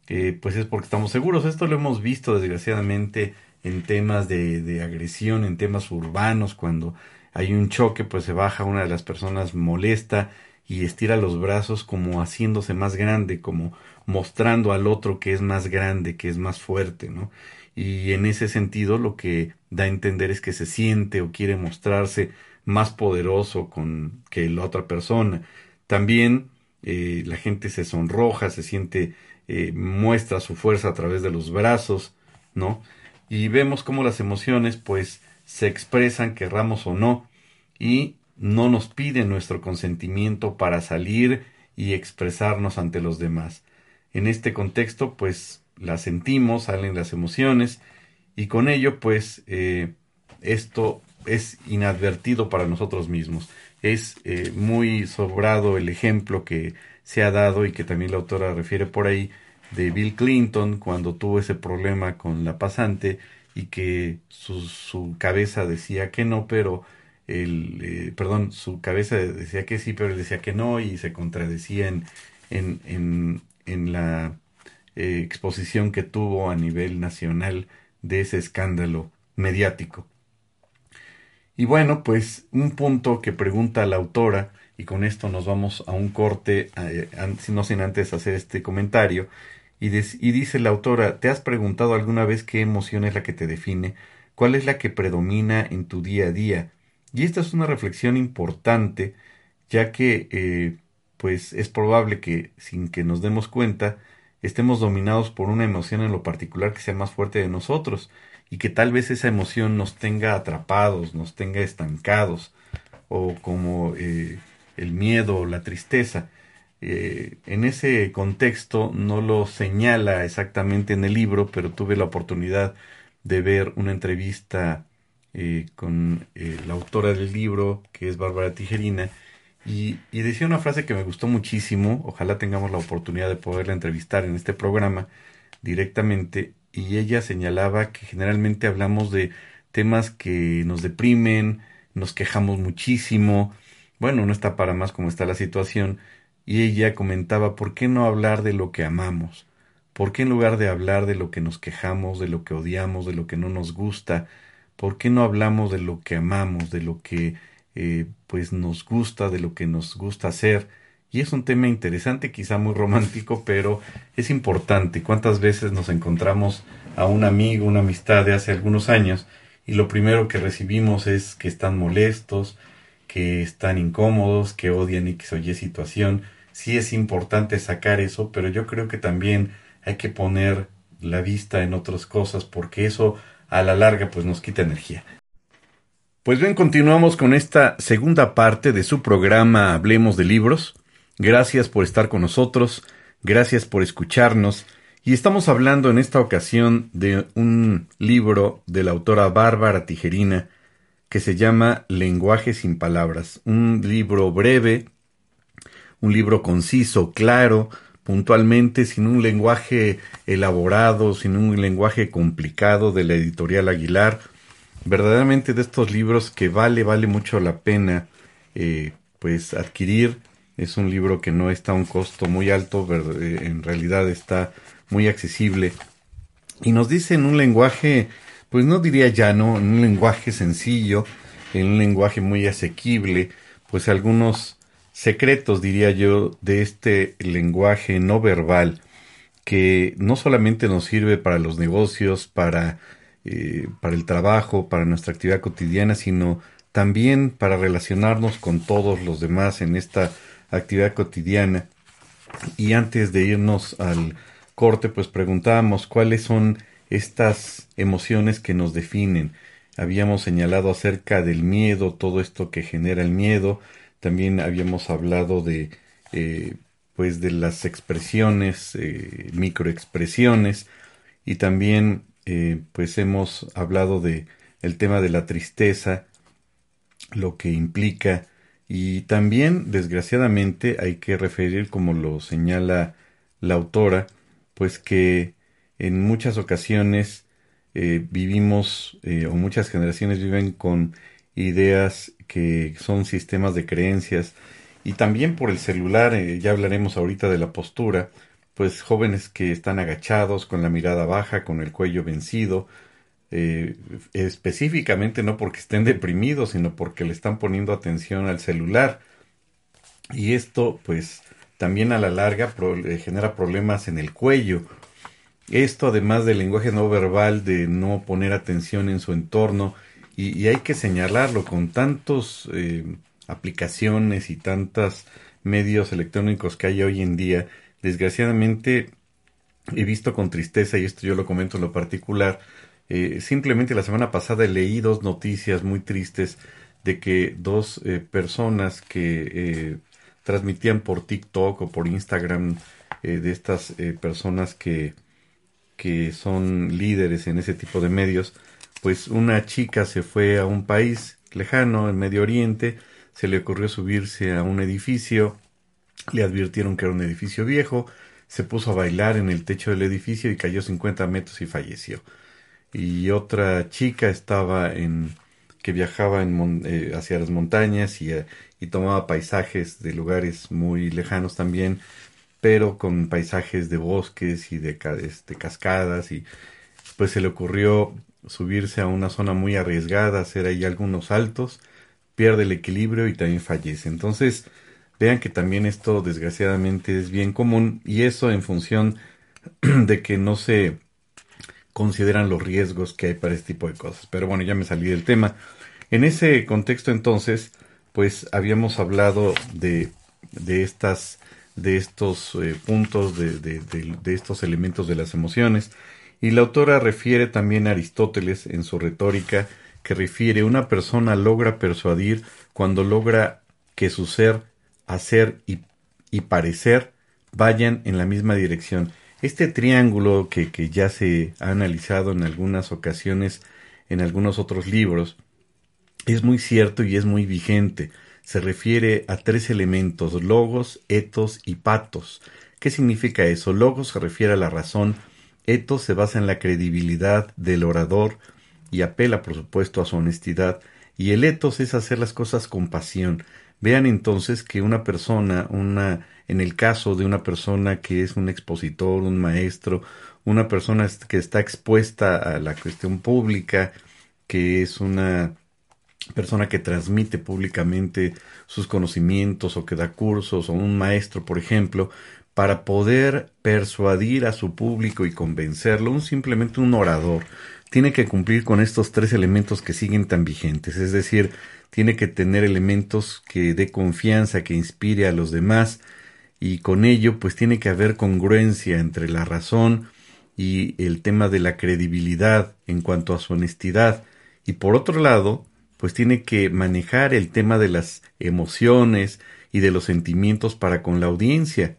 eh, pues es porque estamos seguros. Esto lo hemos visto desgraciadamente en temas de, de agresión, en temas urbanos, cuando hay un choque, pues se baja una de las personas molesta y estira los brazos como haciéndose más grande, como mostrando al otro que es más grande, que es más fuerte, ¿no? Y en ese sentido lo que da a entender es que se siente o quiere mostrarse más poderoso con que la otra persona. También eh, la gente se sonroja, se siente, eh, muestra su fuerza a través de los brazos, ¿no? Y vemos cómo las emociones, pues, se expresan, querramos o no, y no nos pide nuestro consentimiento para salir y expresarnos ante los demás. En este contexto, pues la sentimos, salen las emociones y con ello, pues eh, esto es inadvertido para nosotros mismos. Es eh, muy sobrado el ejemplo que se ha dado y que también la autora refiere por ahí de Bill Clinton cuando tuvo ese problema con la pasante y que su, su cabeza decía que no, pero el, eh, perdón, su cabeza decía que sí, pero él decía que no y se contradecía en, en, en, la eh, exposición que tuvo a nivel nacional de ese escándalo mediático. Y bueno, pues un punto que pregunta la autora, y con esto nos vamos a un corte, eh, no sin antes hacer este comentario, y, dice la autora, ¿te has preguntado alguna vez qué emoción es la que te define? ¿Cuál es la que predomina en tu día a día? Y esta es una reflexión importante, ya que eh, pues es probable que sin que nos demos cuenta estemos dominados por una emoción en lo particular que sea más fuerte de nosotros y que tal vez esa emoción nos tenga atrapados, nos tenga estancados o como eh, el miedo o la tristeza. Eh, en ese contexto no lo señala exactamente en el libro, pero tuve la oportunidad de ver una entrevista eh, con la autora del libro, que es Bárbara Tijerina, y, decía una frase que me gustó muchísimo, ojalá tengamos la oportunidad de poderla entrevistar en este programa directamente, y ella señalaba que generalmente hablamos de temas que nos deprimen, nos quejamos muchísimo, bueno, no está para más como está la situación, y ella comentaba, ¿por qué no hablar de lo que amamos? ¿Por qué en lugar de hablar de lo que nos quejamos, de lo que odiamos, de lo que no nos gusta, ¿Por qué no hablamos de lo que amamos, de lo que eh, pues nos gusta, de lo que nos gusta hacer? Y es un tema interesante, quizá muy romántico, pero es importante. ¿Cuántas veces nos encontramos a un amigo, una amistad de hace algunos años y lo primero que recibimos es que están molestos, que están incómodos, que odian X o Y situación? Sí es importante sacar eso, pero yo creo que también hay que poner la vista en otras cosas porque eso a la larga pues nos quita energía. Pues bien, continuamos con esta segunda parte de su programa Hablemos de Libros. Gracias por estar con nosotros. Gracias por escucharnos. Y estamos hablando en esta ocasión de un libro de la autora Bárbara Tijerina que se llama Lenguaje sin palabras. Un libro breve, un libro conciso, claro, puntualmente, sin un lenguaje elaborado, sin un lenguaje complicado de la editorial Aguilar. Verdaderamente de estos libros que vale, vale mucho la pena eh, pues adquirir. Es un libro que no está a un costo muy alto, eh, en realidad está muy accesible. Y nos dice en un lenguaje, pues no diría llano, en un lenguaje sencillo, en un lenguaje muy asequible, pues algunos secretos, diría yo, de este lenguaje no verbal que no solamente nos sirve para los negocios, para, eh, para el trabajo, para nuestra actividad cotidiana, sino también para relacionarnos con todos los demás en esta actividad cotidiana. Y antes de irnos al corte, pues preguntábamos cuáles son estas emociones que nos definen. Habíamos señalado acerca del miedo, todo esto que genera el miedo, también habíamos hablado de, eh, pues de las expresiones, eh, microexpresiones, y también, eh, pues hemos hablado de el tema de la tristeza, lo que implica, y también, desgraciadamente, hay que referir, como lo señala la autora, pues que en muchas ocasiones vivimos, o muchas generaciones viven con ideas que son sistemas de creencias. Y también por el celular, eh, ya hablaremos ahorita de la postura, pues jóvenes que están agachados, con la mirada baja, con el cuello vencido, eh, específicamente no porque estén deprimidos, sino porque le están poniendo atención al celular. Y esto, pues, también a la larga genera problemas en el cuello. Esto, además del lenguaje no verbal, de no poner atención en su entorno, y, hay que señalarlo con tantos eh, aplicaciones y tantos medios electrónicos que hay hoy en día. Desgraciadamente he visto con tristeza, y esto yo lo comento en lo particular, eh, simplemente la semana pasada leí dos noticias muy tristes de que dos eh, personas que transmitían por TikTok o por Instagram de estas personas que, que son líderes en ese tipo de medios, pues una chica se fue a un país lejano, en Medio Oriente, se le ocurrió subirse a un edificio, le advirtieron que era un edificio viejo, se puso a bailar en el techo del edificio y cayó 50 metros y falleció. Y otra chica estaba en que viajaba en, eh, hacia las montañas y, eh, y, tomaba paisajes de lugares muy lejanos también, pero con paisajes de bosques y de, este, cascadas y pues se le ocurrió subirse a una zona muy arriesgada, hacer ahí algunos saltos, pierde el equilibrio y también fallece. Entonces, vean que también esto desgraciadamente es bien común y eso en función de que no se consideran los riesgos que hay para este tipo de cosas. Pero bueno, ya me salí del tema. En ese contexto entonces, pues habíamos hablado de, de estas de estos eh, puntos, de, de, de, estos elementos de las emociones. Y la autora refiere también a Aristóteles en su retórica, que refiere una persona logra persuadir cuando logra que su ser, hacer y, y parecer vayan en la misma dirección. Este triángulo que, que ya se ha analizado en algunas ocasiones en algunos otros libros es muy cierto y es muy vigente. Se refiere a tres elementos, logos, etos y patos. ¿Qué significa eso? Logos se refiere a la razón, Etos se basa en la credibilidad del orador y apela, por supuesto, a su honestidad, y el etos es hacer las cosas con pasión. Vean entonces que una persona, una, en el caso de una persona que es un expositor, un maestro, una persona que está expuesta a la cuestión pública, que es una persona que transmite públicamente sus conocimientos o que da cursos o un maestro, por ejemplo, para poder persuadir a su público y convencerlo, un simplemente un orador tiene que cumplir con estos tres elementos que siguen tan vigentes, es decir, tiene que tener elementos que dé confianza, que inspire a los demás y con ello pues tiene que haber congruencia entre la razón y el tema de la credibilidad en cuanto a su honestidad. Y por otro lado pues tiene que manejar el tema de las emociones y de los sentimientos para con la audiencia.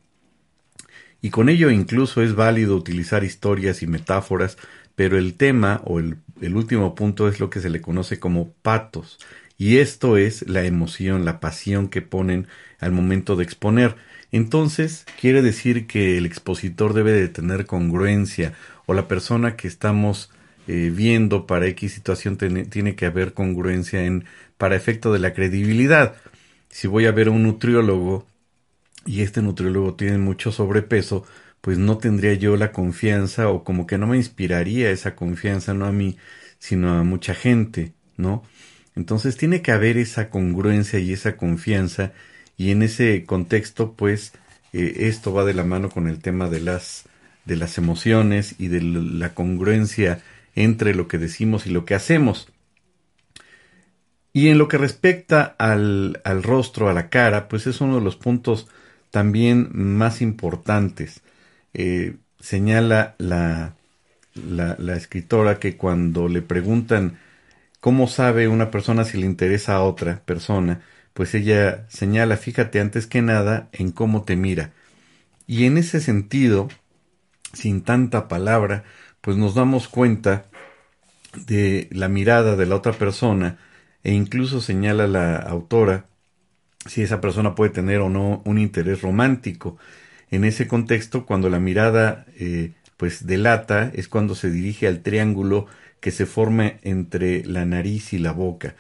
Y con ello incluso es válido utilizar historias y metáforas, pero el tema o el, el último punto es lo que se le conoce como patos, y esto es la emoción, la pasión que ponen al momento de exponer. Entonces, quiere decir que el expositor debe de tener congruencia o la persona que estamos eh, viendo para X situación tiene que haber congruencia en para efecto de la credibilidad. Si voy a ver a un nutriólogo y este nutriólogo tiene mucho sobrepeso, pues no tendría yo la confianza o como que no me inspiraría esa confianza, no a mí, sino a mucha gente, ¿no? Entonces tiene que haber esa congruencia y esa confianza y en ese contexto, pues, eh, esto va de la mano con el tema de las de las emociones y de la congruencia entre lo que decimos y lo que hacemos. Y en lo que respecta al, al, rostro, a la cara, pues es uno de los puntos también más importantes. Eh, señala la, la, la, escritora que cuando le preguntan cómo sabe una persona si le interesa a otra persona, pues ella señala, fíjate antes que nada en cómo te mira. Y en ese sentido, sin tanta palabra, pues nos damos cuenta de la mirada de la otra persona e incluso señala la autora si esa persona puede tener o no un interés romántico. En ese contexto, cuando la mirada eh, pues delata, es cuando se dirige al triángulo que se forma entre la nariz y la boca.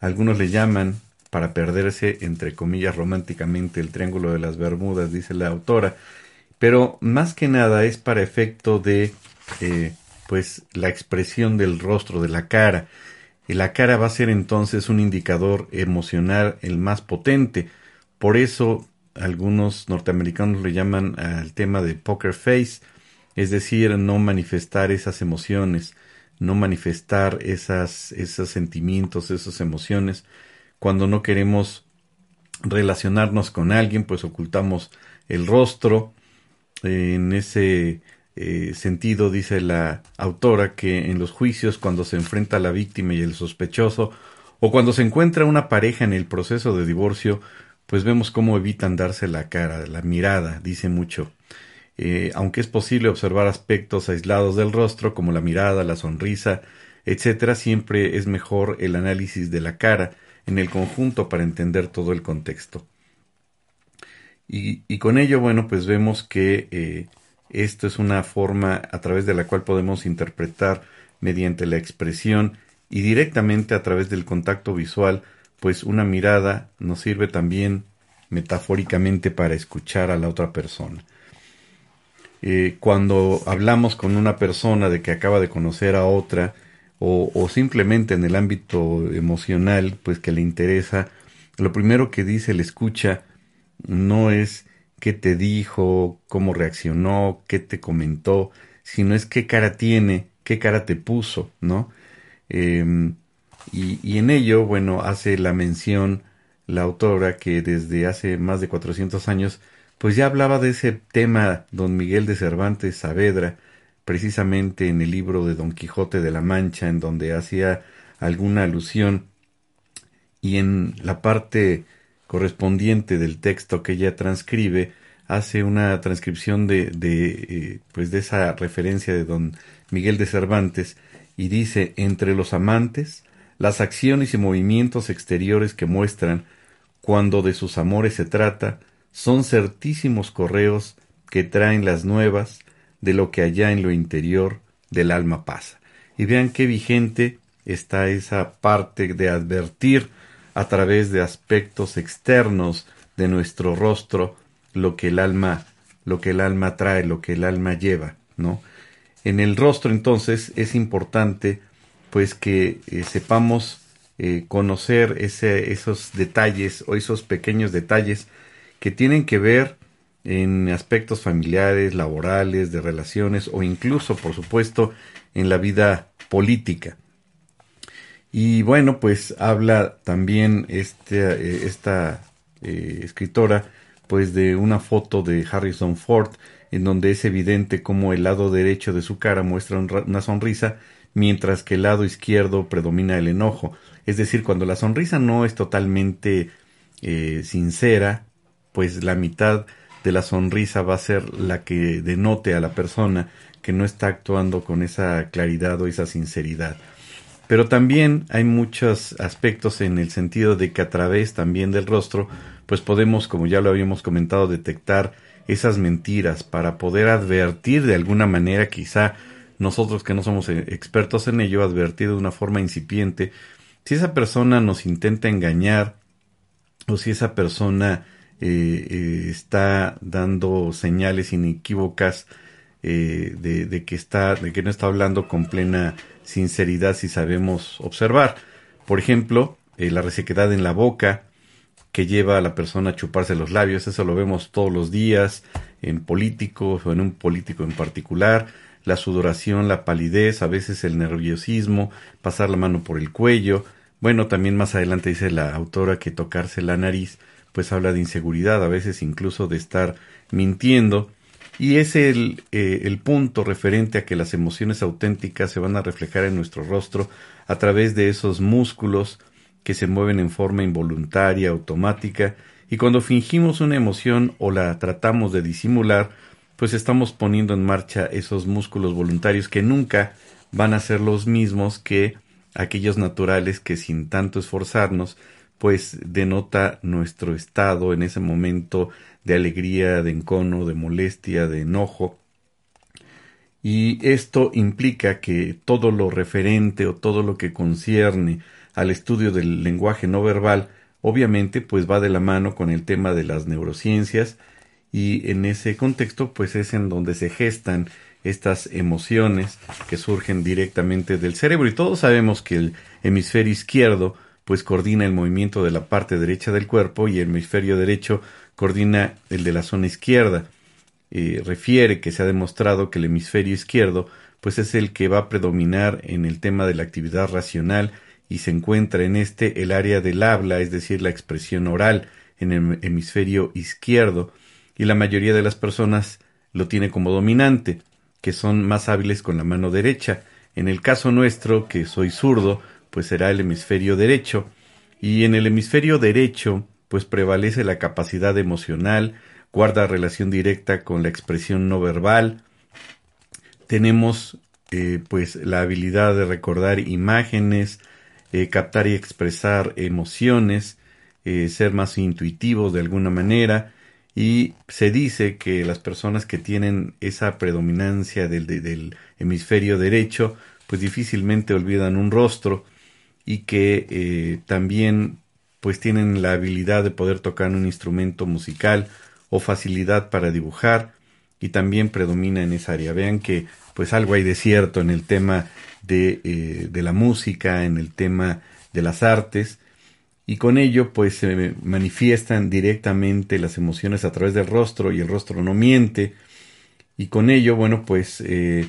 Algunos le llaman, para perderse, entre comillas, románticamente, el triángulo de las Bermudas, dice la autora, pero más que nada es para efecto de eh, pues la expresión del rostro de la cara. Y la cara va a ser entonces un indicador emocional el más potente. Por eso algunos norteamericanos le llaman al tema de poker face es decir no manifestar esas emociones no manifestar esas esos sentimientos esas emociones cuando no queremos relacionarnos con alguien pues ocultamos el rostro en ese eh, sentido, dice la autora, que en los juicios, cuando se enfrenta la víctima y el sospechoso, o cuando se encuentra una pareja en el proceso de divorcio, pues vemos cómo evitan darse la cara, la mirada, dice mucho. Eh, aunque es posible observar aspectos aislados del rostro, como la mirada, la sonrisa, etcétera, siempre es mejor el análisis de la cara en el conjunto para entender todo el contexto. Y, con ello, bueno, pues vemos que eh, esto es una forma a través de la cual podemos interpretar mediante la expresión y directamente a través del contacto visual, pues una mirada nos sirve también metafóricamente para escuchar a la otra persona. Eh, cuando hablamos con una persona de que acaba de conocer a otra o, simplemente en el ámbito emocional, pues que le interesa, lo primero que dice el escucha no es qué te dijo, cómo reaccionó, qué te comentó, sino es qué cara tiene, qué cara te puso, ¿no? Em, y, en ello, bueno, hace la mención la autora que desde hace más de 400 años, pues ya hablaba de ese tema don Miguel de Cervantes Saavedra, precisamente en el libro de Don Quijote de la Mancha, en donde hacía alguna alusión, y en la parte correspondiente del texto que ella transcribe, hace una transcripción de, de, eh, pues de esa referencia de don Miguel de Cervantes y dice entre los amantes las acciones y movimientos exteriores que muestran cuando de sus amores se trata son certísimos correos que traen las nuevas de lo que allá en lo interior del alma pasa. Y vean qué vigente está esa parte de advertir a través de aspectos externos de nuestro rostro lo que el alma lo que el alma trae, lo que el alma lleva, ¿no? En el rostro entonces es importante pues que eh, sepamos eh, conocer ese, esos detalles o esos pequeños detalles que tienen que ver en aspectos familiares, laborales, de relaciones o incluso, por supuesto, en la vida política. Y bueno, pues habla también este, eh, esta eh, escritora pues de una foto de Harrison Ford en donde es evidente como el lado derecho de su cara muestra una sonrisa mientras que el lado izquierdo predomina el enojo. Es decir, cuando la sonrisa no es totalmente eh, sincera, pues la mitad de la sonrisa va a ser la que denote a la persona que no está actuando con esa claridad o esa sinceridad. Pero también hay muchos aspectos en el sentido de que a través también del rostro, pues podemos, como ya lo habíamos comentado, detectar esas mentiras para poder advertir de alguna manera, quizá nosotros que no somos eh, expertos en ello, advertir de una forma incipiente si esa persona nos intenta engañar o si esa persona eh, eh, está dando señales inequívocas de, que está, de que no está hablando con plena sinceridad si sabemos observar. Por ejemplo, la resequedad en la boca, que lleva a la persona a chuparse los labios, eso lo vemos todos los días en políticos o en un político en particular, la sudoración, la palidez, a veces el nerviosismo, pasar la mano por el cuello. Bueno, también más adelante dice la autora que tocarse la nariz, pues habla de inseguridad, a veces incluso de estar mintiendo. Y es el, eh, el punto referente a que las emociones auténticas se van a reflejar en nuestro rostro a través de esos músculos que se mueven en forma involuntaria, automática, y cuando fingimos una emoción o la tratamos de disimular, pues estamos poniendo en marcha esos músculos voluntarios que nunca van a ser los mismos que aquellos naturales que sin tanto esforzarnos pues denota nuestro estado en ese momento de alegría, de encono, de molestia, de enojo. Y esto implica que todo lo referente o todo lo que concierne al estudio del lenguaje no verbal, obviamente pues va de la mano con el tema de las neurociencias y en ese contexto pues es en donde se gestan estas emociones que surgen directamente del cerebro y todos sabemos que el hemisferio izquierdo pues coordina el movimiento de la parte derecha del cuerpo y el hemisferio derecho coordina el de la zona izquierda. Eh, refiere que se ha demostrado que el hemisferio izquierdo pues es el que va a predominar en el tema de la actividad racional y se encuentra en este el área del habla, es decir, la expresión oral en el hemisferio izquierdo y la mayoría de las personas lo tiene como dominante, que son más hábiles con la mano derecha. En el caso nuestro, que soy zurdo, pues será el hemisferio derecho, y en el hemisferio derecho, pues prevalece la capacidad emocional, guarda relación directa con la expresión no verbal, tenemos eh, pues la habilidad de recordar imágenes, eh, captar y expresar emociones, eh, ser más intuitivos de alguna manera, y se dice que las personas que tienen esa predominancia del, del hemisferio derecho, pues difícilmente olvidan un rostro y que eh, también pues tienen la habilidad de poder tocar un instrumento musical o facilidad para dibujar y también predomina en esa área. Vean que pues algo hay de cierto en el tema de, eh, de la música, en el tema de las artes y con ello pues se manifiestan directamente las emociones a través del rostro y el rostro no miente y con ello bueno pues eh,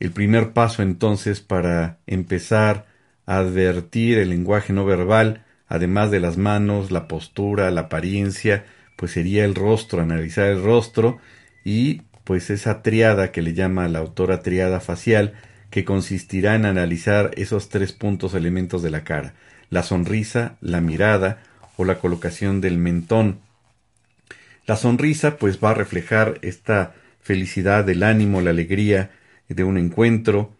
el primer paso entonces para empezar advertir el lenguaje no verbal además de las manos la postura la apariencia pues sería el rostro analizar el rostro y pues esa triada que le llama la autora triada facial que consistirá en analizar esos tres puntos elementos de la cara la sonrisa, la mirada o la colocación del mentón. La sonrisa pues va a reflejar esta felicidad, el ánimo, la alegría de un encuentro.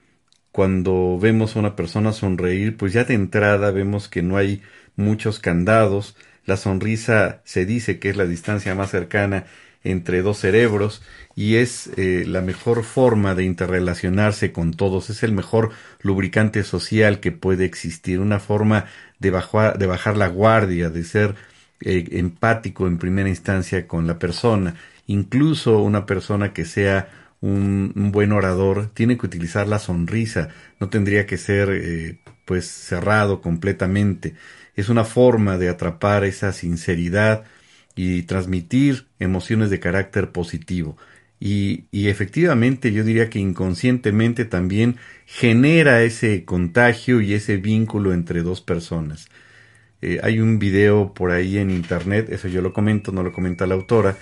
Cuando vemos a una persona sonreír, pues ya de entrada vemos que no hay muchos candados. La sonrisa se dice que es la distancia más cercana entre dos cerebros y es eh, la mejor forma de interrelacionarse con todos, es el mejor lubricante social que puede existir, una forma de, bajar, de bajar la guardia, de ser eh, empático en primera instancia con la persona. Incluso una persona que sea un, buen orador tiene que utilizar la sonrisa, no tendría que ser eh, pues cerrado completamente. Es una forma de atrapar esa sinceridad, y transmitir emociones de carácter positivo. Y, efectivamente yo diría que inconscientemente también genera ese contagio y ese vínculo entre dos personas. Eh, hay un video por ahí en internet, eso yo lo comento, no lo comenta la autora,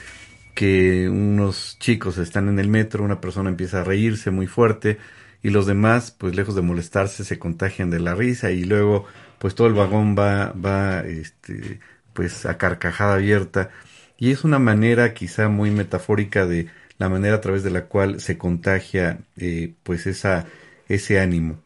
que unos chicos están en el metro, una persona empieza a reírse muy fuerte y los demás, pues lejos de molestarse, se contagian de la risa y luego, pues todo el vagón va, va, este, pues a carcajada abierta y es una manera quizá muy metafórica de la manera a través de la cual se contagia eh, pues esa, ese ánimo.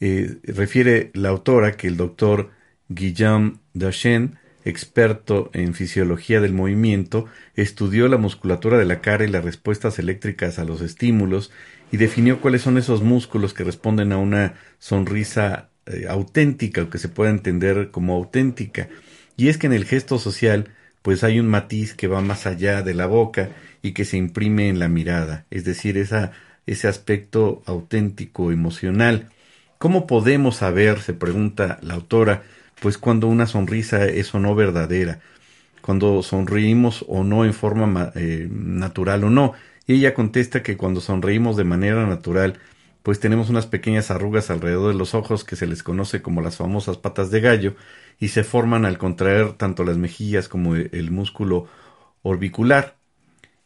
Eh, refiere la autora que el doctor Guillaume Dachen, experto en fisiología del movimiento, estudió la musculatura de la cara y las respuestas eléctricas a los estímulos y definió cuáles son esos músculos que responden a una sonrisa eh, auténtica o que se pueda entender como auténtica. Y es que en el gesto social pues hay un matiz que va más allá de la boca y que se imprime en la mirada, es decir, ese aspecto auténtico, emocional. ¿Cómo podemos saber, se pregunta la autora, pues cuando una sonrisa es o no verdadera, cuando sonreímos o no en forma eh, natural o no? Y ella contesta que cuando sonreímos de manera natural, pues tenemos unas pequeñas arrugas alrededor de los ojos que se les conoce como las famosas patas de gallo y se forman al contraer tanto las mejillas como el músculo orbicular.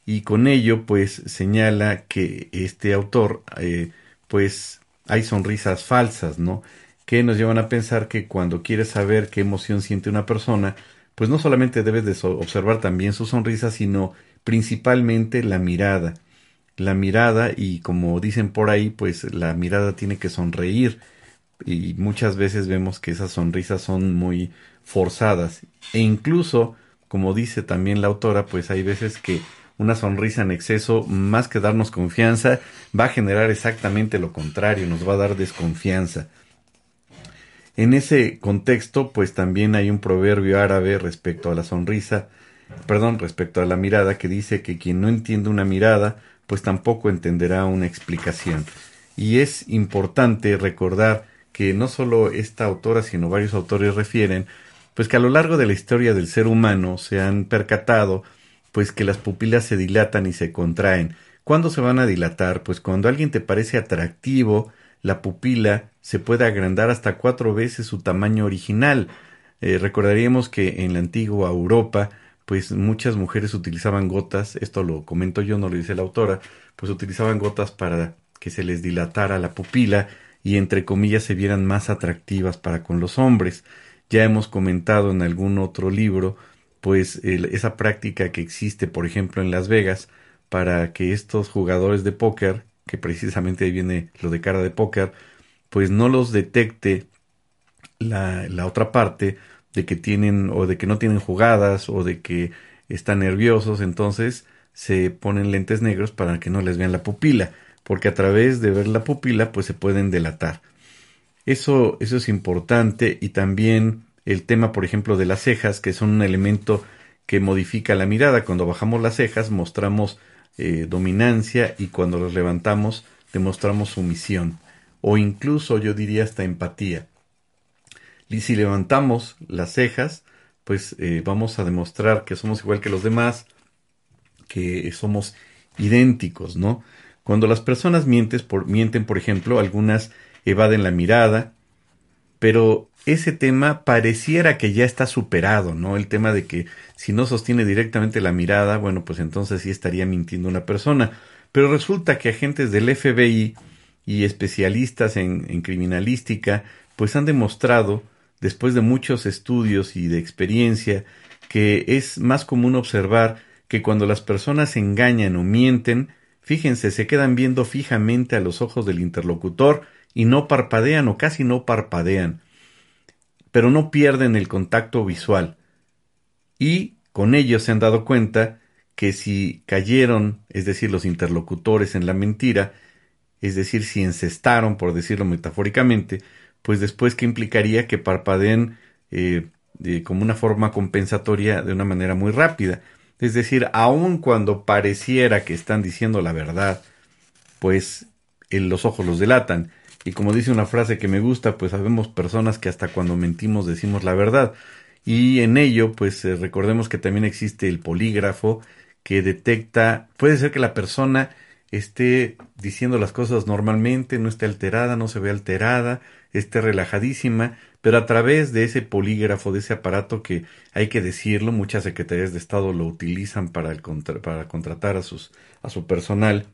Y con ello, pues señala que este autor, eh, pues hay sonrisas falsas, ¿no? Que nos llevan a pensar que cuando quieres saber qué emoción siente una persona, pues no solamente debes de observar también su sonrisa, sino principalmente la mirada. La mirada y como dicen por ahí, pues la mirada tiene que sonreír. Y muchas veces vemos que esas sonrisas son muy forzadas. E incluso, como dice también la autora, pues hay veces que una sonrisa en exceso, más que darnos confianza, va a generar exactamente lo contrario, nos va a dar desconfianza. En ese contexto, pues también hay un proverbio árabe respecto a la sonrisa, perdón, respecto a la mirada, que dice que quien no entiende una mirada pues tampoco entenderá una explicación. Y es importante recordar que no solo esta autora, sino varios autores refieren, pues que a lo largo de la historia del ser humano se han percatado, pues que las pupilas se dilatan y se contraen. ¿Cuándo se van a dilatar? Pues cuando alguien te parece atractivo, la pupila se puede agrandar hasta cuatro veces su tamaño original. Eh, recordaríamos que en la antigua Europa pues muchas mujeres utilizaban gotas, esto lo comento yo, no lo dice la autora, pues utilizaban gotas para que se les dilatara la pupila y entre comillas se vieran más atractivas para con los hombres. Ya hemos comentado en algún otro libro, pues esa práctica que existe, por ejemplo, en Las Vegas, para que estos jugadores de póker, que precisamente ahí viene lo de cara de póker, pues no los detecte la, la otra parte, de que tienen o de que no tienen jugadas o de que están nerviosos, entonces se ponen lentes negros para que no les vean la pupila, porque a través de ver la pupila pues se pueden delatar. Eso, eso es importante y también el tema, por ejemplo, de las cejas, que son un elemento que modifica la mirada. Cuando bajamos las cejas mostramos eh, dominancia y cuando las levantamos demostramos sumisión o incluso yo diría hasta empatía. Y si levantamos las cejas, pues eh, vamos a demostrar que somos igual que los demás, que somos idénticos, ¿no? Cuando las personas mientes por, mienten, por ejemplo, algunas evaden la mirada, pero ese tema pareciera que ya está superado, ¿no? El tema de que si no sostiene directamente la mirada, bueno, pues entonces sí estaría mintiendo una persona. Pero resulta que agentes del FBI y especialistas en, criminalística, pues han demostrado después de muchos estudios y de experiencia, que es más común observar que cuando las personas engañan o mienten, fíjense, se quedan viendo fijamente a los ojos del interlocutor y no parpadean o casi no parpadean, pero no pierden el contacto visual. Y con ello se han dado cuenta que si cayeron, es decir, los interlocutores en la mentira, es decir, si encestaron, por decirlo metafóricamente, pues después que implicaría que parpadeen eh, como una forma compensatoria de una manera muy rápida. Es decir, aun cuando pareciera que están diciendo la verdad, pues los ojos los delatan. Y como dice una frase que me gusta, pues sabemos personas que hasta cuando mentimos decimos la verdad. Y en ello, pues eh, recordemos que también existe el polígrafo que detecta, puede ser que la persona esté diciendo las cosas normalmente, no esté alterada, no se ve alterada, esté relajadísima, pero a través de ese polígrafo, de ese aparato que hay que decirlo, muchas secretarías de Estado lo utilizan para, para contratar a, sus, a su personal,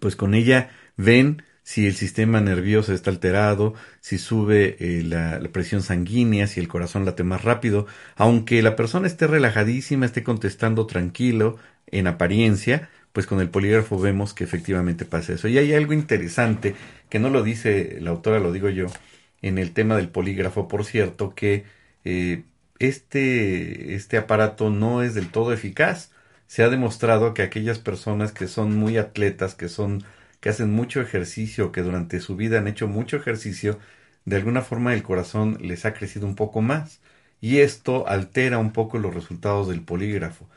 pues con ella ven si el sistema nervioso está alterado, si sube eh, la, presión sanguínea, si el corazón late más rápido, aunque la persona esté relajadísima, esté contestando tranquilo, en apariencia, pues con el polígrafo vemos que efectivamente pasa eso. Y hay algo interesante, que no lo dice la autora, lo digo yo, en el tema del polígrafo, por cierto, que eh, este, este aparato no es del todo eficaz. Se ha demostrado que aquellas personas que son muy atletas, que son que hacen mucho ejercicio, que durante su vida han hecho mucho ejercicio, de alguna forma el corazón les ha crecido un poco más. Y esto altera un poco los resultados del polígrafo,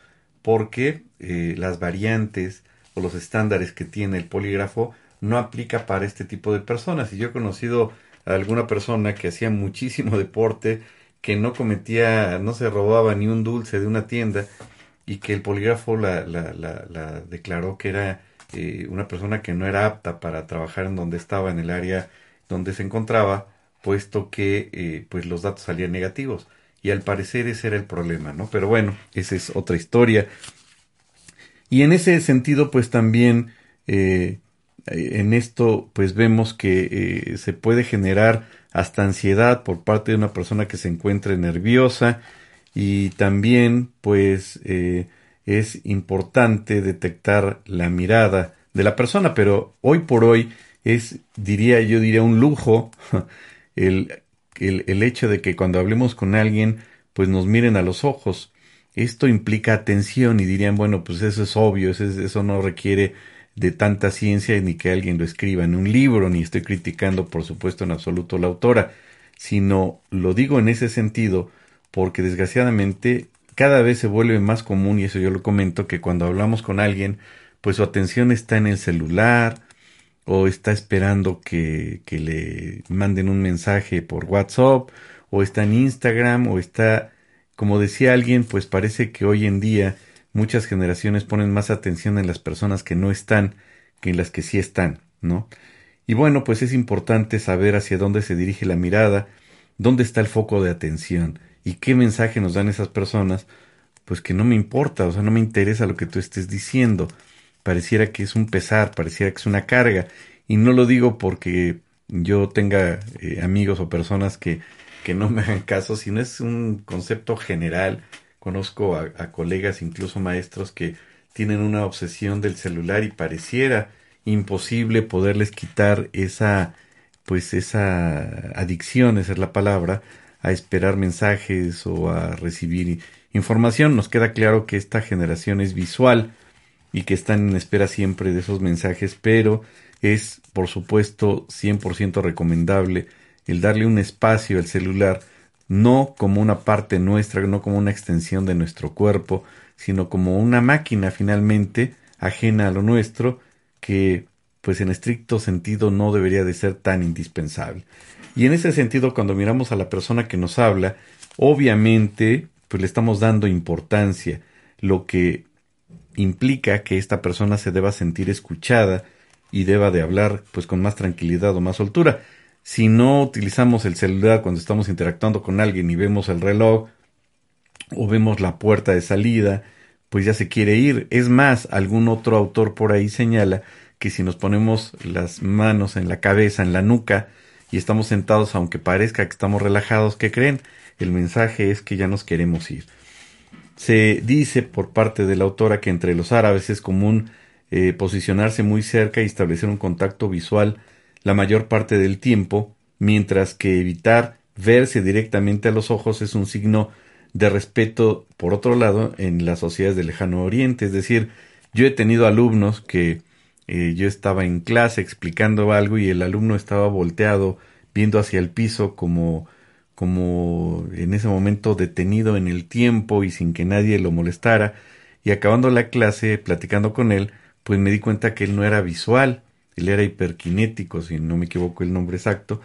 porque eh, las variantes o los estándares que tiene el polígrafo no aplica para este tipo de personas. Y yo he conocido a alguna persona que hacía muchísimo deporte, que no cometía, no se robaba ni un dulce de una tienda y que el polígrafo la, la, la, la declaró que era eh, una persona que no era apta para trabajar en donde estaba, en el área donde se encontraba, puesto que eh, pues los datos salían negativos. Y al parecer ese era el problema, ¿no? Pero bueno, esa es otra historia. Y en ese sentido, pues también eh, en esto, pues vemos que se puede generar hasta ansiedad por parte de una persona que se encuentre nerviosa y también, pues, es importante detectar la mirada de la persona, pero hoy por hoy es, diría yo, diría un lujo el, el, hecho de que cuando hablemos con alguien, pues nos miren a los ojos. Esto implica atención y dirían, bueno, pues eso es obvio, eso, eso no requiere de tanta ciencia ni que alguien lo escriba en un libro, ni estoy criticando, por supuesto, en absoluto la autora, sino lo digo en ese sentido porque desgraciadamente cada vez se vuelve más común, y eso yo lo comento, que cuando hablamos con alguien, pues su atención está en el celular o está esperando que, que le manden un mensaje por WhatsApp o está en Instagram o está, como decía alguien, pues parece que hoy en día muchas generaciones ponen más atención en las personas que no están que en las que sí están, ¿no? Y bueno, pues es importante saber hacia dónde se dirige la mirada, dónde está el foco de atención. ¿Y qué mensaje nos dan esas personas? Pues que no me importa, o sea, no me interesa lo que tú estés diciendo. Pareciera que es un pesar, pareciera que es una carga. Y no lo digo porque yo tenga eh, amigos o personas que, que no me hagan caso, sino es un concepto general. Conozco a, a colegas, incluso maestros, que tienen una obsesión del celular y pareciera imposible poderles quitar esa pues esa adicción, esa es la palabra, a esperar mensajes o a recibir información. Nos queda claro que esta generación es visual y que están en espera siempre de esos mensajes, pero es por supuesto 100% recomendable el darle un espacio al celular, no como una parte nuestra, no como una extensión de nuestro cuerpo, sino como una máquina finalmente ajena a lo nuestro que pues en estricto sentido no debería de ser tan indispensable. Y en ese sentido, cuando miramos a la persona que nos habla, obviamente, pues le estamos dando importancia, lo que implica que esta persona se deba sentir escuchada y deba de hablar pues con más tranquilidad o más soltura. Si no utilizamos el celular cuando estamos interactuando con alguien y vemos el reloj o vemos la puerta de salida, pues ya se quiere ir. Es más, algún otro autor por ahí señala que si nos ponemos las manos en la cabeza, en la nuca, y estamos sentados aunque parezca que estamos relajados, ¿qué creen? El mensaje es que ya nos queremos ir. Se dice por parte de la autora que entre los árabes es común eh, posicionarse muy cerca y establecer un contacto visual la mayor parte del tiempo, mientras que evitar verse directamente a los ojos es un signo de respeto, por otro lado, en las sociedades del lejano oriente. Es decir, yo he tenido alumnos que eh, yo estaba en clase explicando algo y el alumno estaba volteado viendo hacia el piso como como en ese momento detenido en el tiempo y sin que nadie lo molestara. Y acabando la clase platicando con él pues me di cuenta que él no era visual él era hiperkinético si no me equivoco el nombre exacto.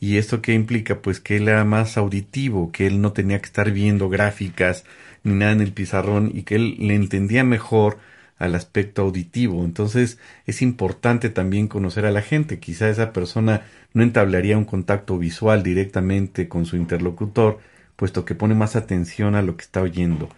Y esto que implica pues que él era más auditivo que él no tenía que estar viendo gráficas ni nada en el pizarrón y que él le entendía mejor al aspecto auditivo. Entonces es importante también conocer a la gente. Quizá esa persona no entablaría un contacto visual directamente con su interlocutor, puesto que pone más atención a lo que está oyendo.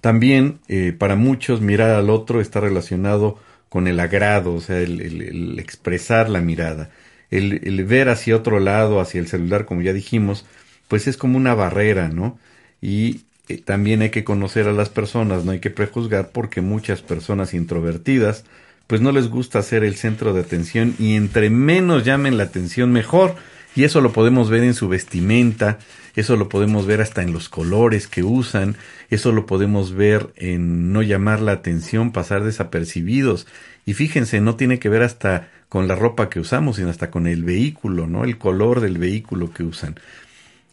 También eh, para muchos mirar al otro está relacionado con el agrado, o sea, el, expresar la mirada. El, ver hacia otro lado, hacia el celular, como ya dijimos, pues es como una barrera, ¿no? Y eh, también hay que conocer a las personas, no hay que prejuzgar porque muchas personas introvertidas, pues no les gusta ser el centro de atención y entre menos llamen la atención mejor. Y eso lo podemos ver en su vestimenta, eso lo podemos ver hasta en los colores que usan, eso lo podemos ver en no llamar la atención, pasar desapercibidos. Y fíjense, no tiene que ver hasta con la ropa que usamos, sino hasta con el vehículo, ¿no? El color del vehículo que usan.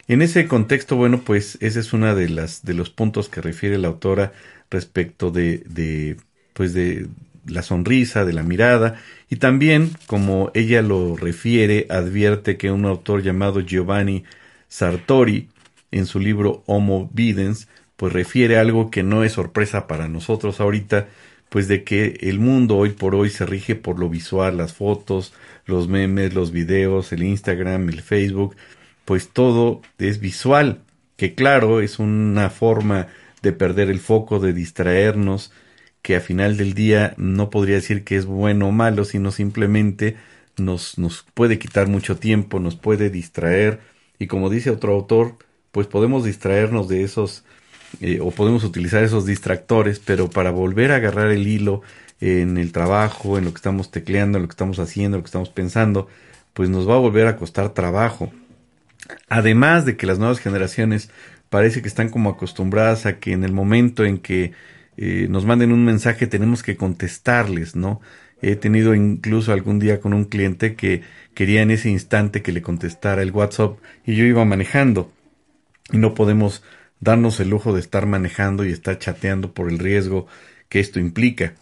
En ese contexto, bueno, pues ese es uno de las de los puntos que refiere la autora respecto de, de pues de la sonrisa, de la mirada, y también, como ella lo refiere, advierte que un autor llamado Giovanni Sartori, en su libro Homo Videns, pues refiere algo que no es sorpresa para nosotros ahorita, pues de que el mundo hoy por hoy se rige por lo visual, las fotos, los memes, los videos, el Instagram, el Facebook, pues todo es visual, que claro, es una forma de perder el foco, de distraernos, que a final del día no podría decir que es bueno o malo, sino simplemente nos, nos puede quitar mucho tiempo, nos puede distraer, y como dice otro autor, pues podemos distraernos de esos eh, o podemos utilizar esos distractores, pero para volver a agarrar el hilo en el trabajo, en lo que estamos tecleando, en lo que estamos haciendo, en lo que estamos pensando, pues nos va a volver a costar trabajo. Además de que las nuevas generaciones parece que están como acostumbradas a que en el momento en que eh, nos manden un mensaje tenemos que contestarles, ¿no? He tenido incluso algún día con un cliente que quería en ese instante que le contestara el WhatsApp y yo iba manejando y no podemos darnos el lujo de estar manejando y estar chateando por el riesgo que esto implica.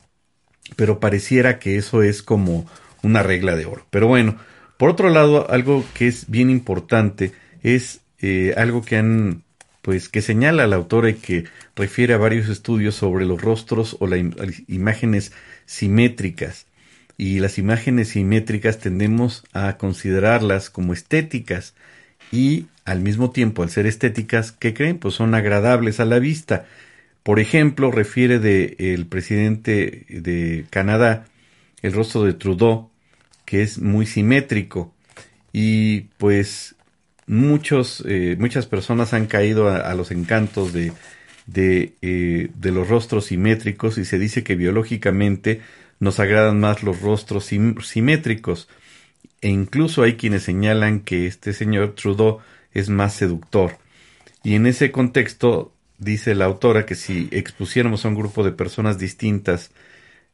Pero pareciera que eso es como una regla de oro. Pero bueno, por otro lado, algo que es bien importante es eh, algo que han pues que señala la autora y que refiere a varios estudios sobre los rostros o las imágenes simétricas. Y las imágenes simétricas tendemos a considerarlas como estéticas y al mismo tiempo al ser estéticas, ¿qué creen? Pues son agradables a la vista. Por ejemplo, refiere de el presidente de Canadá, el rostro de Trudeau, que es muy simétrico y pues muchos, eh, muchas personas han caído a, los encantos de, de, eh, de, los rostros simétricos y se dice que biológicamente nos agradan más los rostros simétricos. E incluso hay quienes señalan que este señor Trudeau es más seductor. Y en ese contexto dice la autora que si expusiéramos a un grupo de personas distintas,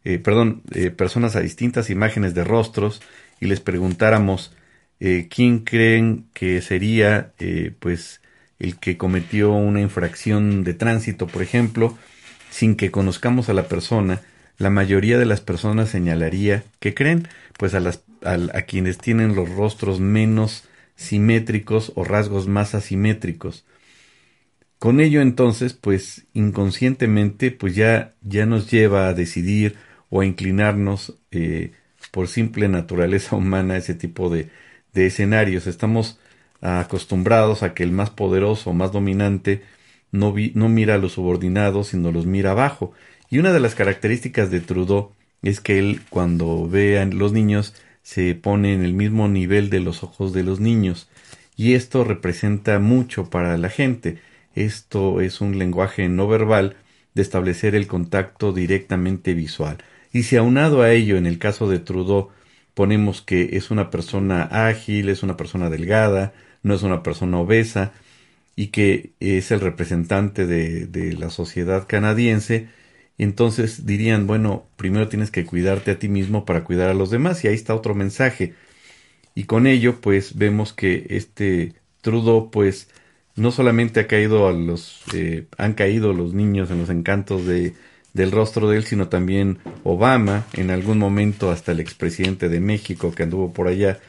eh, perdón, personas a distintas imágenes de rostros y les preguntáramos eh, quién creen que sería eh, pues el que cometió una infracción de tránsito, por ejemplo, sin que conozcamos a la persona, la mayoría de las personas señalaría que creen pues a, las, a, quienes tienen los rostros menos simétricos o rasgos más asimétricos. Con ello entonces, pues inconscientemente, pues ya, ya nos lleva a decidir o a inclinarnos eh, por simple naturaleza humana ese tipo de, de escenarios. Estamos acostumbrados a que el más poderoso, más dominante, no, no mira a los subordinados, sino los mira abajo. Y una de las características de Trudeau es que él, cuando ve a los niños, se pone en el mismo nivel de los ojos de los niños. Y esto representa mucho para la gente. Esto es un lenguaje no verbal de establecer el contacto directamente visual. Y si aunado a ello, en el caso de Trudeau, ponemos que es una persona ágil, es una persona delgada, no es una persona obesa y que es el representante de, de la sociedad canadiense, entonces dirían, bueno, primero tienes que cuidarte a ti mismo para cuidar a los demás y ahí está otro mensaje. Y con ello, pues vemos que este Trudeau, pues no solamente ha caído a los, eh, han caído los niños en los encantos de del rostro de él, sino también Obama, en algún momento hasta el expresidente de México que anduvo por allá,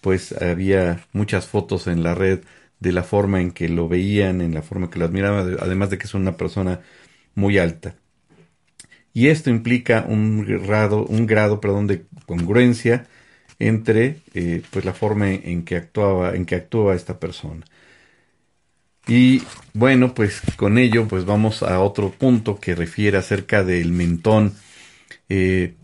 pues había muchas fotos en la red de la forma en que lo veían, en la forma que lo admiraban, además de que es una persona muy alta. Y esto implica un grado, un grado perdón, de congruencia entre eh, pues la forma en que actuaba, en que actúa esta persona. Y bueno, pues con ello pues vamos a otro punto que refiere acerca del mentón. Eh,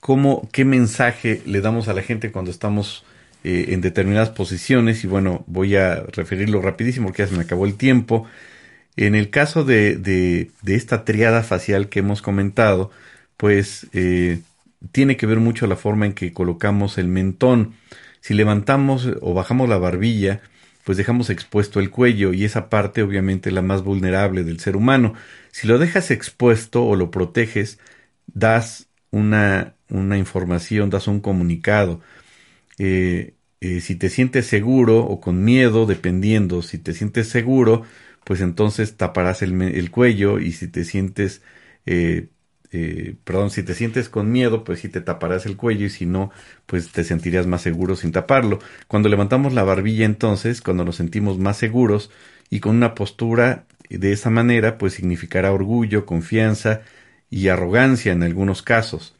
cómo, qué mensaje le damos a la gente cuando estamos eh, en determinadas posiciones. Y bueno, voy a referirlo rapidísimo porque ya se me acabó el tiempo. En el caso de, de, esta triada facial que hemos comentado, pues eh, tiene que ver mucho la forma en que colocamos el mentón. Si levantamos o bajamos la barbilla, pues dejamos expuesto el cuello y esa parte obviamente la más vulnerable del ser humano. Si lo dejas expuesto o lo proteges, das una, una información, das un comunicado. Eh, eh, si te sientes seguro o con miedo, dependiendo, si te sientes seguro, pues entonces taparás el, el cuello y si te sientes eh, eh, perdón, si te sientes con miedo, pues sí te taparás el cuello y si no, pues te sentirías más seguro sin taparlo. Cuando levantamos la barbilla entonces, cuando nos sentimos más seguros y con una postura de esa manera, pues significará orgullo, confianza y arrogancia en algunos casos.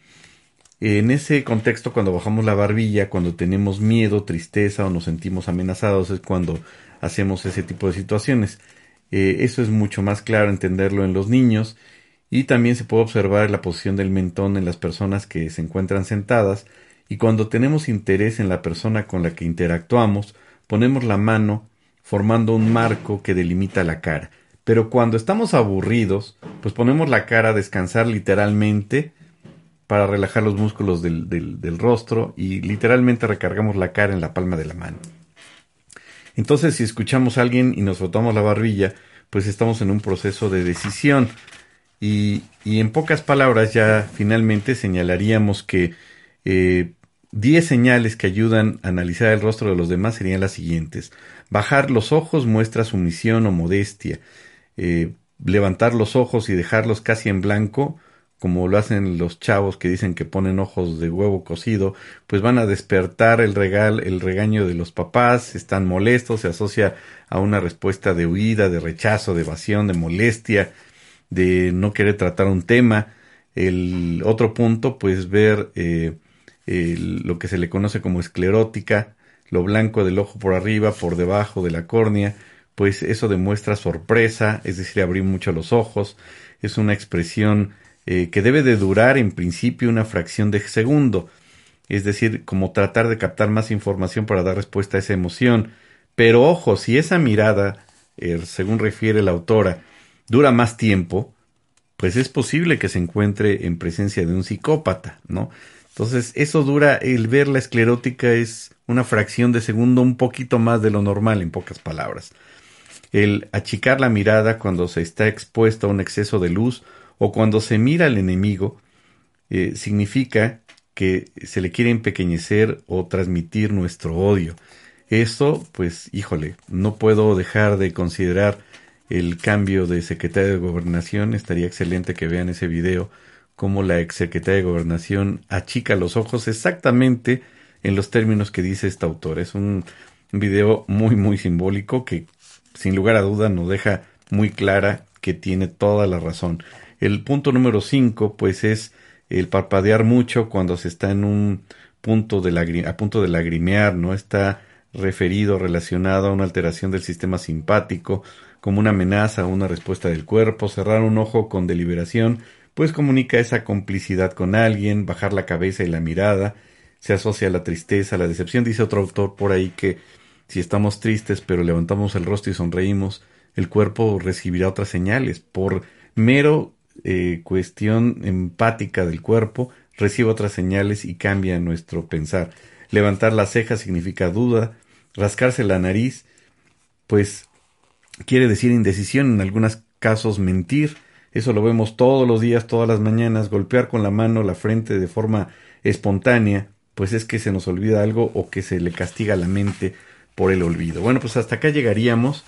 En ese contexto, cuando bajamos la barbilla, cuando tenemos miedo, tristeza o nos sentimos amenazados, es cuando hacemos ese tipo de situaciones. Eh, eso es mucho más claro entenderlo en los niños y también se puede observar la posición del mentón en las personas que se encuentran sentadas y cuando tenemos interés en la persona con la que interactuamos, ponemos la mano formando un marco que delimita la cara. Pero cuando estamos aburridos, pues ponemos la cara a descansar literalmente para relajar los músculos del, rostro y literalmente recargamos la cara en la palma de la mano. Entonces, si escuchamos a alguien y nos frotamos la barbilla, pues estamos en un proceso de decisión. Y, en pocas palabras ya finalmente señalaríamos que eh, 10 señales que ayudan a analizar el rostro de los demás serían las siguientes. Bajar los ojos muestra sumisión o modestia. Eh, levantar los ojos y dejarlos casi en blanco, como lo hacen los chavos que dicen que ponen ojos de huevo cocido, pues van a despertar el regal, el regaño de los papás, están molestos, se asocia a una respuesta de huida, de rechazo, de evasión, de molestia, de no querer tratar un tema. El otro punto, pues ver eh, lo que se le conoce como esclerótica, lo blanco del ojo por arriba, por debajo de la córnea, pues eso demuestra sorpresa, es decir, abrir mucho los ojos, es una expresión eh, que debe de durar en principio una fracción de segundo, es decir, como tratar de captar más información para dar respuesta a esa emoción. Pero ojo, si esa mirada, eh, según refiere la autora, dura más tiempo, pues es posible que se encuentre en presencia de un psicópata, ¿no? Entonces, eso dura, el ver la esclerótica es una fracción de segundo un poquito más de lo normal, en pocas palabras. El achicar la mirada cuando se está expuesto a un exceso de luz o cuando se mira al enemigo eh, significa que se le quiere empequeñecer o transmitir nuestro odio. Esto, pues, híjole, no puedo dejar de considerar el cambio de secretaria de gobernación. Estaría excelente que vean ese video, cómo la ex secretaria de gobernación achica los ojos exactamente en los términos que dice esta autora. Es un video muy, muy simbólico que, sin lugar a duda, nos deja muy clara que tiene toda la razón. El punto número 5, pues, es el parpadear mucho cuando se está en un punto de a punto de lagrimear, ¿no? Está referido, relacionado a una alteración del sistema simpático, como una amenaza o una respuesta del cuerpo, cerrar un ojo con deliberación, pues comunica esa complicidad con alguien, bajar la cabeza y la mirada, se asocia a la tristeza, a la decepción. Dice otro autor por ahí que si estamos tristes pero levantamos el rostro y sonreímos, el cuerpo recibirá otras señales. Por mero eh, cuestión empática del cuerpo, recibe otras señales y cambia nuestro pensar. Levantar la ceja significa duda, rascarse la nariz, pues quiere decir indecisión, en algunos casos mentir. Eso lo vemos todos los días, todas las mañanas, golpear con la mano la frente de forma espontánea, pues es que se nos olvida algo o que se le castiga la mente por el olvido. Bueno, pues hasta acá llegaríamos.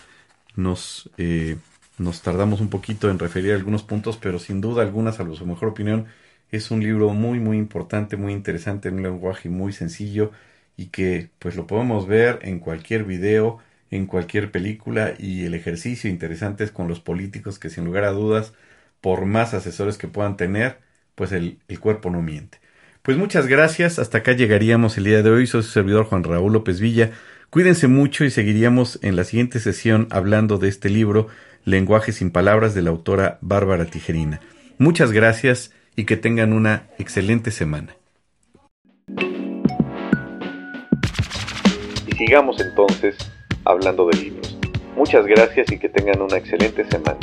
Nos, eh, nos tardamos un poquito en referir algunos puntos, pero sin duda alguna, salvo su mejor opinión, es un libro muy, muy importante, muy interesante, en un lenguaje muy sencillo y que pues lo podemos ver en cualquier video, en cualquier película y el ejercicio interesante es con los políticos que sin lugar a dudas, por más asesores que puedan tener, pues el, el cuerpo no miente. Pues muchas gracias, hasta acá llegaríamos el día de hoy, soy su servidor Juan Raúl López Villa, cuídense mucho y seguiríamos en la siguiente sesión hablando de este libro, Lenguaje sin Palabras de la autora Bárbara Tijerina. Muchas gracias y que tengan una excelente semana. Sigamos entonces hablando de libros. Muchas gracias y que tengan una excelente semana.